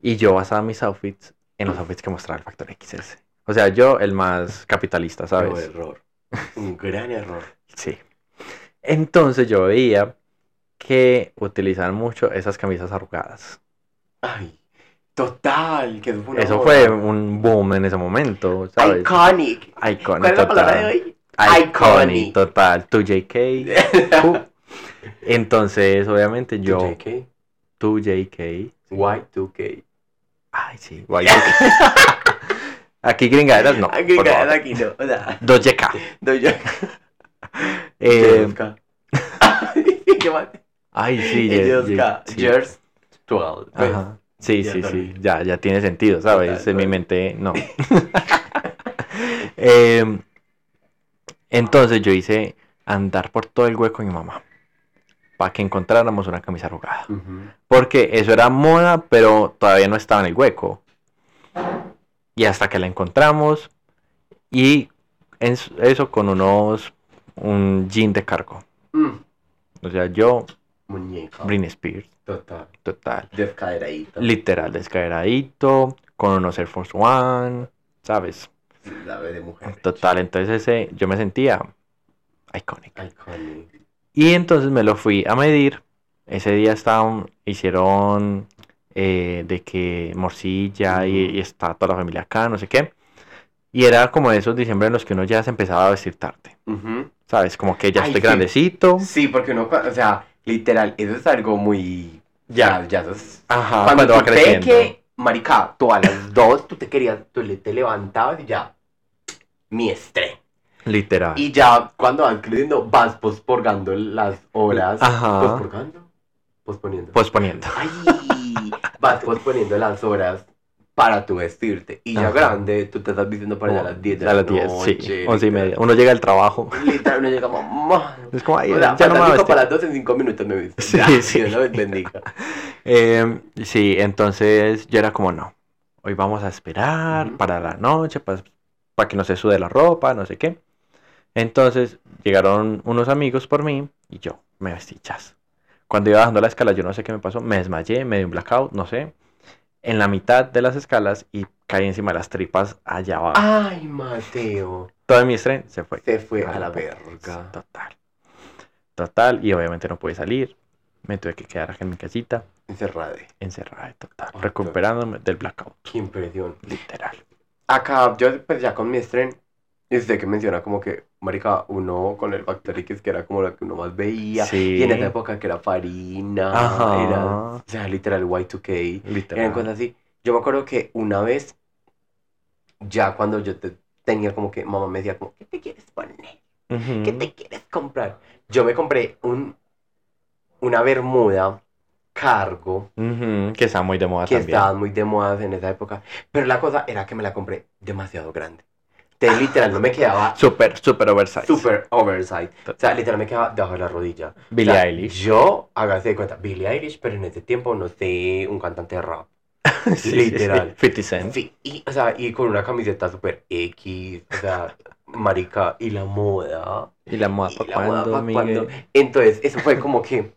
Y yo basaba mis outfits en los outfits que mostraba el factor XS. O sea, yo el más capitalista, ¿sabes? error. Un gran error. Sí. Entonces yo veía que utilizaban mucho esas camisas arrugadas. Ay, total, que eso fue Eso moda. fue un boom en ese momento, ¿sabes? Iconic. Iconic, ¿Cuál es la palabra de total. hoy? Iconic, Iconic. total. Tu JK. tú. Entonces, obviamente yo, JK. tu JK. Y2K. Ay, sí, guay. Aquí gringaderas no. Aquí, favor. aquí no. O sea, Doja Cat. doy yo. Eh, ¿Qué más? ay, sí, Ellos ye- ye- ca- sí. Years 12. pues. Ajá. Sí, Ya sí, sí. Ya, ya tiene sentido, ¿sabes? Total, en mi mente, no. Em, entonces yo hice andar por todo el hueco de mi mamá. Para que encontráramos una camisa arrugada. Porque eso era moda, pero todavía no estaba en el hueco. Y hasta que la encontramos. Y eso con unos. Un jean de cargo. Mm, O sea, yo, Muñeca. Britney Spears, Total. total. Descaderadito. Literal, descaeradito, con unos Air Force One, ¿sabes? La de mujer. Total, entonces ese, yo me sentía icónica. Iconic. Y entonces me lo fui a medir. Ese día estaban, hicieron eh, de que morcilla y, y está toda la familia acá, no sé qué. Y era como esos diciembre en los que uno ya se empezaba a vestir tarde. Ujú. ¿Sabes? Como que ya Ay, estoy sí. grandecito. Sí, porque uno, o sea, literal, eso es algo muy. Ya, ya eso es. Ajá, Cuando, cuando, va tú creciendo. que, marica, tú a las dos, tú te querías, tú te levantabas y ya. Mi estrés. Literal. Y ya cuando vas creciendo, vas posporgando las horas. Ajá. ¿Posporgando? Posponiendo. Posponiendo. Ay, vas posponiendo las horas para tu vestirte. Y ya Ajá. grande, tú te estás vistiendo para allá a las 10 de A la las 10, sí. noche, 11 y media. Uno llega al trabajo. Literal, uno llega mamá. Es como, ay, O sea, ya no me a para las 12 en 5 minutos me viste. Sí, Ya, sí. Dios los bendiga. Eh, sí, entonces yo era como, no, hoy vamos a esperar Ujú. para la noche, para, que no se sude la ropa, no sé qué. Entonces llegaron unos amigos por mí y yo me vestí chas. Cuando iba bajando la escala, yo no sé qué me pasó, me desmayé, me dio un blackout, no sé. En la mitad de las escalas y caí encima de las tripas allá abajo. Ay, Mateo. Todo mi estrés se fue. Se fue a la verga. Total. Total. Y obviamente no pude salir. Me tuve que quedar acá en mi casita, Encerrada. encerrada, total. Recuperándome del blackout. Qué impresión. Literal. Acá, yo pues ya con mi estreno, y usted que menciona como que, marica, uno con el Bactericus, que era como lo que uno más veía, Sí. y en esa época que era farina, Ajá. era, o sea, literal Y2K, Literal. eran cosas así. Yo me acuerdo que una vez, ya cuando yo te- tenía como que, mamá me decía como, ¿qué te quieres poner? ¿Qué te quieres comprar? Yo me compré un, una bermuda cargo, Ujú, Que está muy de moda que también. estaban muy de moda en esa época. Pero la cosa era que me la compré demasiado grande. Entonces, literal, no me quedaba Súper, súper oversize. super oversized. O sea, literal, me quedaba debajo de la rodilla. Billie O sea, Eilish. Yo, hágase de cuenta, Billie Eilish, pero en ese tiempo no sé, un cantante de rap. Sí, sí, sí. literal. 50 Cent. Sí, y, o sea, y con una camiseta super X, o sea, marica, y la moda. Y la moda Y para la cuando. Entonces, eso fue como que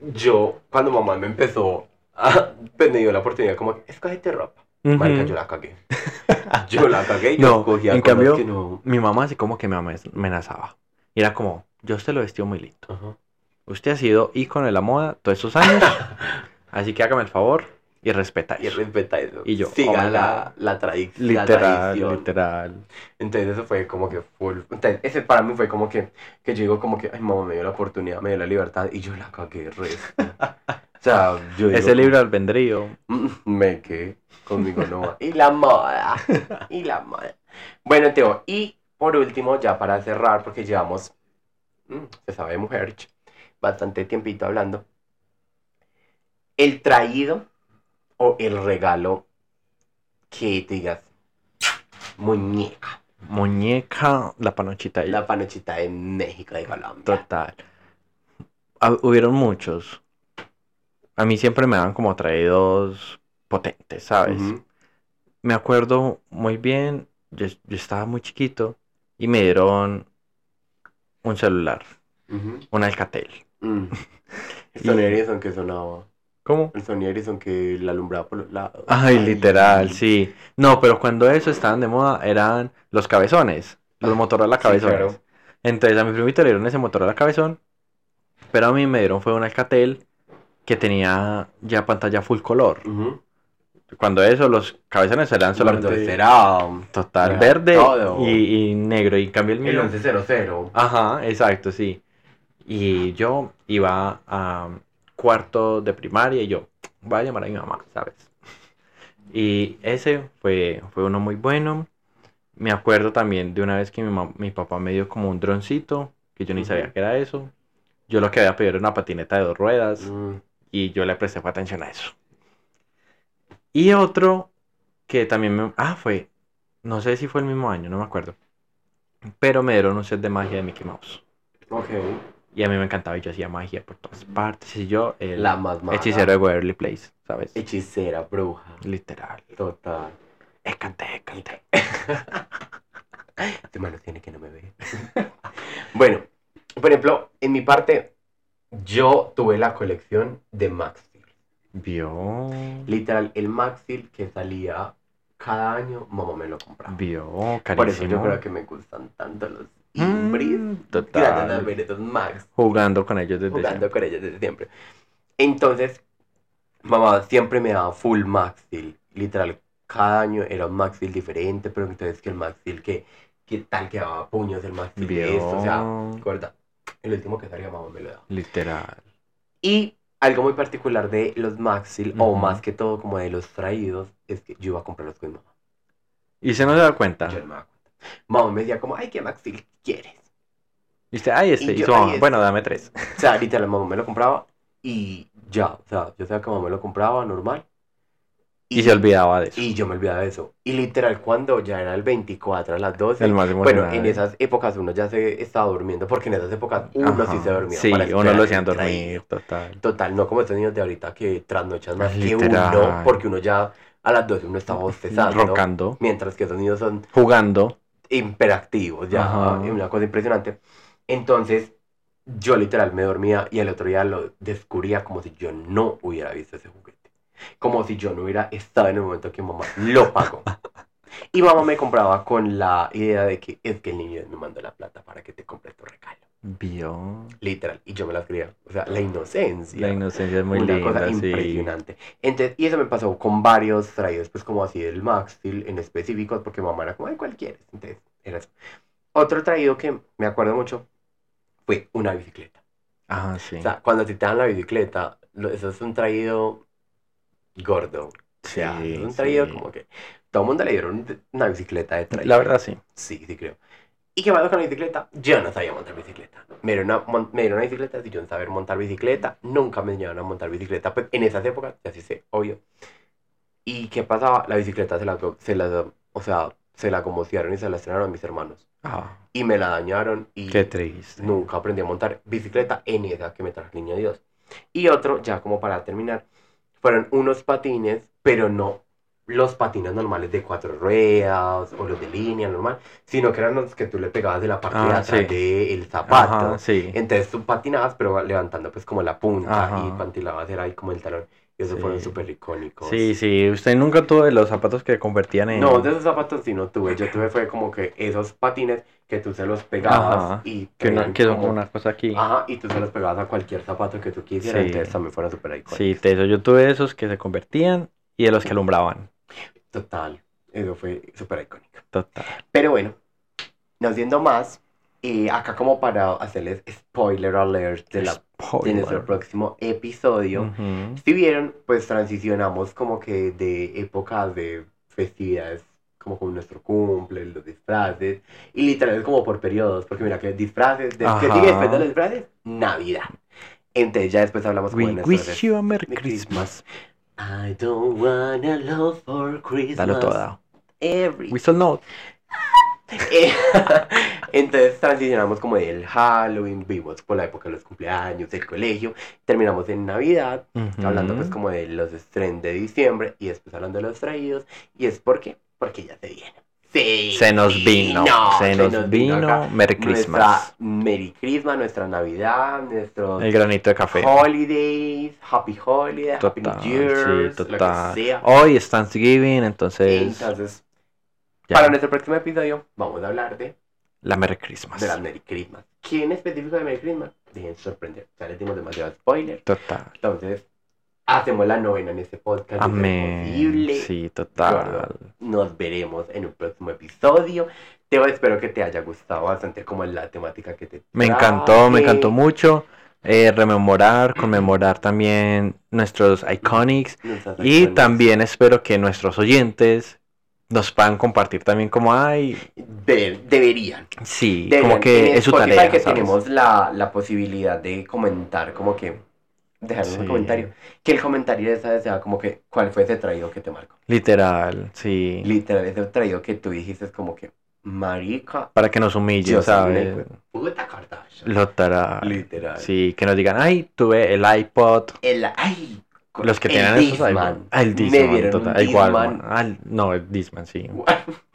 yo, cuando mamá me empezó a, pues me dio la oportunidad, como, escógete ropa. Marica, yo la cagué. Yo la cagué y yo No, cogía en cambio- que no. Mi mamá así como que me amenazaba. Y era como, yo usted lo vestió muy lindo. Usted ha sido ícono de la moda todos estos años. así que hágame el favor y respeta Y eso. respeta eso. Y yo, Siga oh la, la, tradi- la Literal, tradición. literal. Entonces eso fue como que full. Entonces, ese para mí fue como que, que yo digo como que, ay mamá me dio la oportunidad, me dio la libertad y yo la cagué resto. o sea, yo digo Ese libro albedrío. Mm, Me quedé conmigo no va. Y la moda. Y la moda. Bueno, Teo, y por último, ya para cerrar, porque llevamos, mm, se sabe mujer, bastante tiempito hablando. El traído o el regalo que te digas, muñeca, Muñeca, la panochita. y- la panochita de México de Colombia. Total. Ah, hubieron muchos. A mí siempre me dan como traídos potentes, ¿sabes? Me acuerdo muy bien, yo, yo estaba muy chiquito y me dieron un celular, un Alcatel. Mm. El Sony Ericsson que sonaba. ¿Cómo? El Sony Ericsson que la alumbraba por los lados. Ay, literal, sí. No, pero cuando eso estaban de moda eran los cabezones, los Motorola Sí, cabezones. claro. Entonces a mi primito le dieron ese Motorola cabezón, pero a mí me dieron fue un Alcatel que tenía ya pantalla full color. Cuando eso, los cabezones eran Solamente solamente será total era verde y, y negro. Y cambié el el mío. 1100. Ajá, exacto, sí. Y yo iba a cuarto de primaria y yo voy a llamar a mi mamá, ¿sabes? Y ese fue, fue uno muy bueno. Me acuerdo también de una vez que mi, papá me dio como un droncito, que yo ni sabía que era eso. Yo lo que había pedido era una patineta de dos ruedas Mm. Y yo le presté atención a eso. Y otro que también me... Ah, fue... No sé si fue el mismo año, no me acuerdo. Pero me dieron un set de magia de Mickey Mouse. Ok. Y a mí me encantaba y yo hacía magia por todas partes. Y yo, el La más hechicero de Waverly Place, ¿sabes? Hechicera, bruja. Literal. Total. Escanté, escanté. Este mano tiene que no me ve. bueno, por ejemplo, en mi parte, yo tuve la colección de Maxfield. Vio. Literal, el Maxfield que salía cada año, mamá me lo compraba. Vio, Por eso yo carísimo. creo que me gustan tanto los Mm, Imbris. total. Ver estos Max. Jugando con ellos desde jugando siempre. con ellos desde siempre. Entonces, mamá siempre me daba full Maxfield. Literal, cada año era un Maxfield diferente, pero entonces que el Maxfield que, que tal que daba puños, el Maxfield Vio. esto, o sea, recuerda, el último que salía mamá me lo daba. Literal. Y algo muy particular de los Maxfield, o Ujú. más que todo como de los traídos, es que yo iba a comprarlos con mi mamá. Y se no se da cuenta. Yo no me daba cuenta. Mamá me decía como, ay, ¿qué Maxfield quieres? Dice, ay, este. Y Y yo, su mamá, "Ay, este". bueno, dame tres. O sea, literal, mamá me lo compraba y ya, o sea, yo sabía que mamá me lo compraba normal. Y se olvidaba de eso. Y yo me olvidaba de eso. Y literal, cuando ya era el 24 a las 12, El más bueno, en esas épocas uno ya se estaba durmiendo, porque en esas épocas uno Ajá. sí se dormía. Sí, para uno lo hacían dormir, total. Total, no como estos niños de ahorita que trasnochan más que Literal. uno, porque uno ya a las 12 uno estaba bostezando. Roncando, Mientras que esos niños son jugando. hiperactivos, ya, Ajá. es una cosa impresionante. Entonces, yo literal me dormía y el otro día lo descubría como si yo no hubiera visto ese juguete. Como si yo no hubiera estado en el momento que mamá lo pagó. Y mamá me compraba con la idea de que es que el niño me mandó la plata para que te compre tu regalo. Vio. Literal. Y yo me las creía. O sea, la inocencia. La inocencia es muy una linda, cosa sí. impresionante. Entonces, y eso me pasó con varios traídos, pues como así del Max Steel en específico, porque mamá era como, ay, ¿cuál quieres? Entonces, era eso. Otro traído que me acuerdo mucho fue una bicicleta. Ah, sí. O sea, cuando te dan la bicicleta, eso es un traído gordo. O sea, Sí, un traído sí. como que todo el mundo le dieron una bicicleta de traído. La verdad, sí. Sí, sí creo. ¿Y qué pasó con la bicicleta? Yo no sabía montar bicicleta. Me dieron una, me dieron una bicicleta sin yo saber montar bicicleta. Nunca me enseñaron a montar bicicleta. Pues en esas épocas, ya sí sé, obvio. ¿Y qué pasaba? La bicicleta se la, se la, o sea, se la gomociaron y se la estrenaron a mis hermanos. Ah, Y me la dañaron y qué triste. nunca aprendí a montar bicicleta en esa que me trajo el niño Dios. Y otro, ya como para terminar, fueron unos patines, pero no los patines normales de cuatro ruedas o los de línea normal, sino que eran los que tú le pegabas de la parte de Ah, atrás sí. del zapato. Ajá, sí. Entonces tú patinabas, pero levantando pues como la punta Ajá. y pantilabas era ahí como el talón. Y esos Sí. fueron súper icónicos. Sí, sí. Usted nunca tuvo de los zapatos que convertían en. No, de esos zapatos sí no tuve. Yo tuve fue como que esos patines que tú se los pegabas Ajá. y Que, una- tenían que son como- una cosa aquí. Ajá, y tú se los pegabas a cualquier zapato que tú quisieras, Sí. entonces también fueron súper icónicos. Sí, de eso yo tuve esos que se convertían y de los que alumbraban. Total, eso fue súper icónico. Total. Pero bueno, no siendo más, y acá como para hacerles spoiler alert de, la, de nuestro próximo episodio, Ujú. si vieron, pues transicionamos como que de épocas de festividades, como con nuestro cumple, los disfraces, y literal como por periodos, porque mira que disfraces, de, ¿qué sigue después de los disfraces? Navidad. Entonces ya después hablamos como de We nuestros wish you a Merry Christmas. I don't wanna love for Christmas. Dalo toda. Every Whistle note. Eh, Entonces transicionamos como del Halloween, vimos por la época de los cumpleaños, del colegio, terminamos en Navidad, hablando pues como de los estrenos de diciembre y después hablando de los traídos. ¿Y es porque? Porque ya se viene. Sí, Se nos vino. se, nos vino. acá Merry Nuestra Christmas. Merry Christmas, nuestra Navidad, nuestro El granito de café. holidays, Happy Holiday, Total. Happy New Year, Sí, lo que total. sea. Hoy es Thanksgiving, entonces. Entonces, ya, para nuestro próximo episodio vamos a hablar de La Merry Christmas. de las Merry Christmas. ¿Quién específico de Merry Christmas? Dejen sorprender. Ya les dimos demasiado spoiler. Total. Entonces, hacemos la novena en este podcast. Amén. posible. Sí, total. Nos veremos en un próximo episodio. Teo, espero que te haya gustado bastante como la temática que te Me encantó, me traje. encantó mucho. eh, rememorar, conmemorar también nuestros iconics. Nuestras Y también espero que nuestros oyentes nos puedan compartir también como, ay, De- deberían. sí, Deberían. como que En es su Spotify tarea. que ¿sabes? tenemos la, la posibilidad de comentar, como que dejar un Sí. comentario. Que el comentario de esa vez sea como que, ¿cuál fue ese traído que te marcó? Literal, sí. Literal, ese traído que tú dijiste es como que, marica, Para que nos soy una ¿sabes? puta Kardashian. Literal. Literal. Sí, que nos digan, ay, tuve el iPod. El, ay, Los que el tienen esos Discman. iPod. Ah, el Disman, total. un El. Discman. Ah, no, el Disman, sí.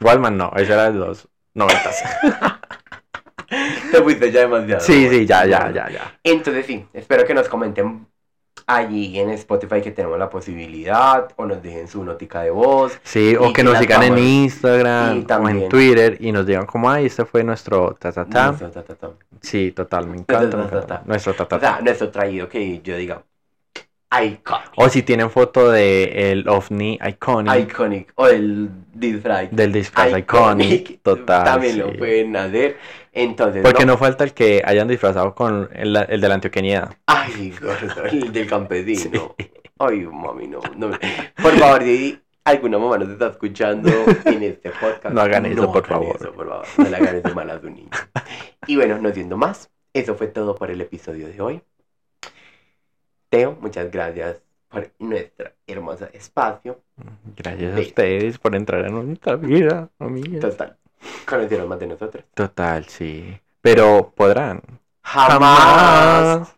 Walkman no, ese era de los noventas. Te fuiste ya demasiado. sí, sí, ya, ya, ya, ya. Entonces sí, espero que nos comenten allí en Spotify que tenemos la posibilidad o nos dejen su notica de voz. Sí, o que nos sigan en Instagram y o en Twitter y nos digan como, ay, este fue nuestro ta ta ta. Nuestro ta, ta, ta. Sí, total, me encanta. Nuestro ta ta ta. nuestro traído que yo diga iconic. O si tienen foto de el ovni iconic, Iconic. O del disfraz. del disfraz iconic, total. También lo pueden hacer. Entonces, Porque no falta el que hayan disfrazado con el, el de la antioqueñidad. Ay, gordo, el del campesino. Ay, mami, no, no. Por favor, alguna mamá nos está escuchando en este podcast, No hagan eso, por favor. eso, por favor. No le hagan eso mal a su niño. Y bueno, no siendo más, eso fue todo por el episodio de hoy. Teo, muchas gracias por nuestro hermoso espacio. Gracias a ustedes por entrar en nuestra vida, amigas. Total, conocieron más de nosotros. Total, sí. Pero podrán. Jamás.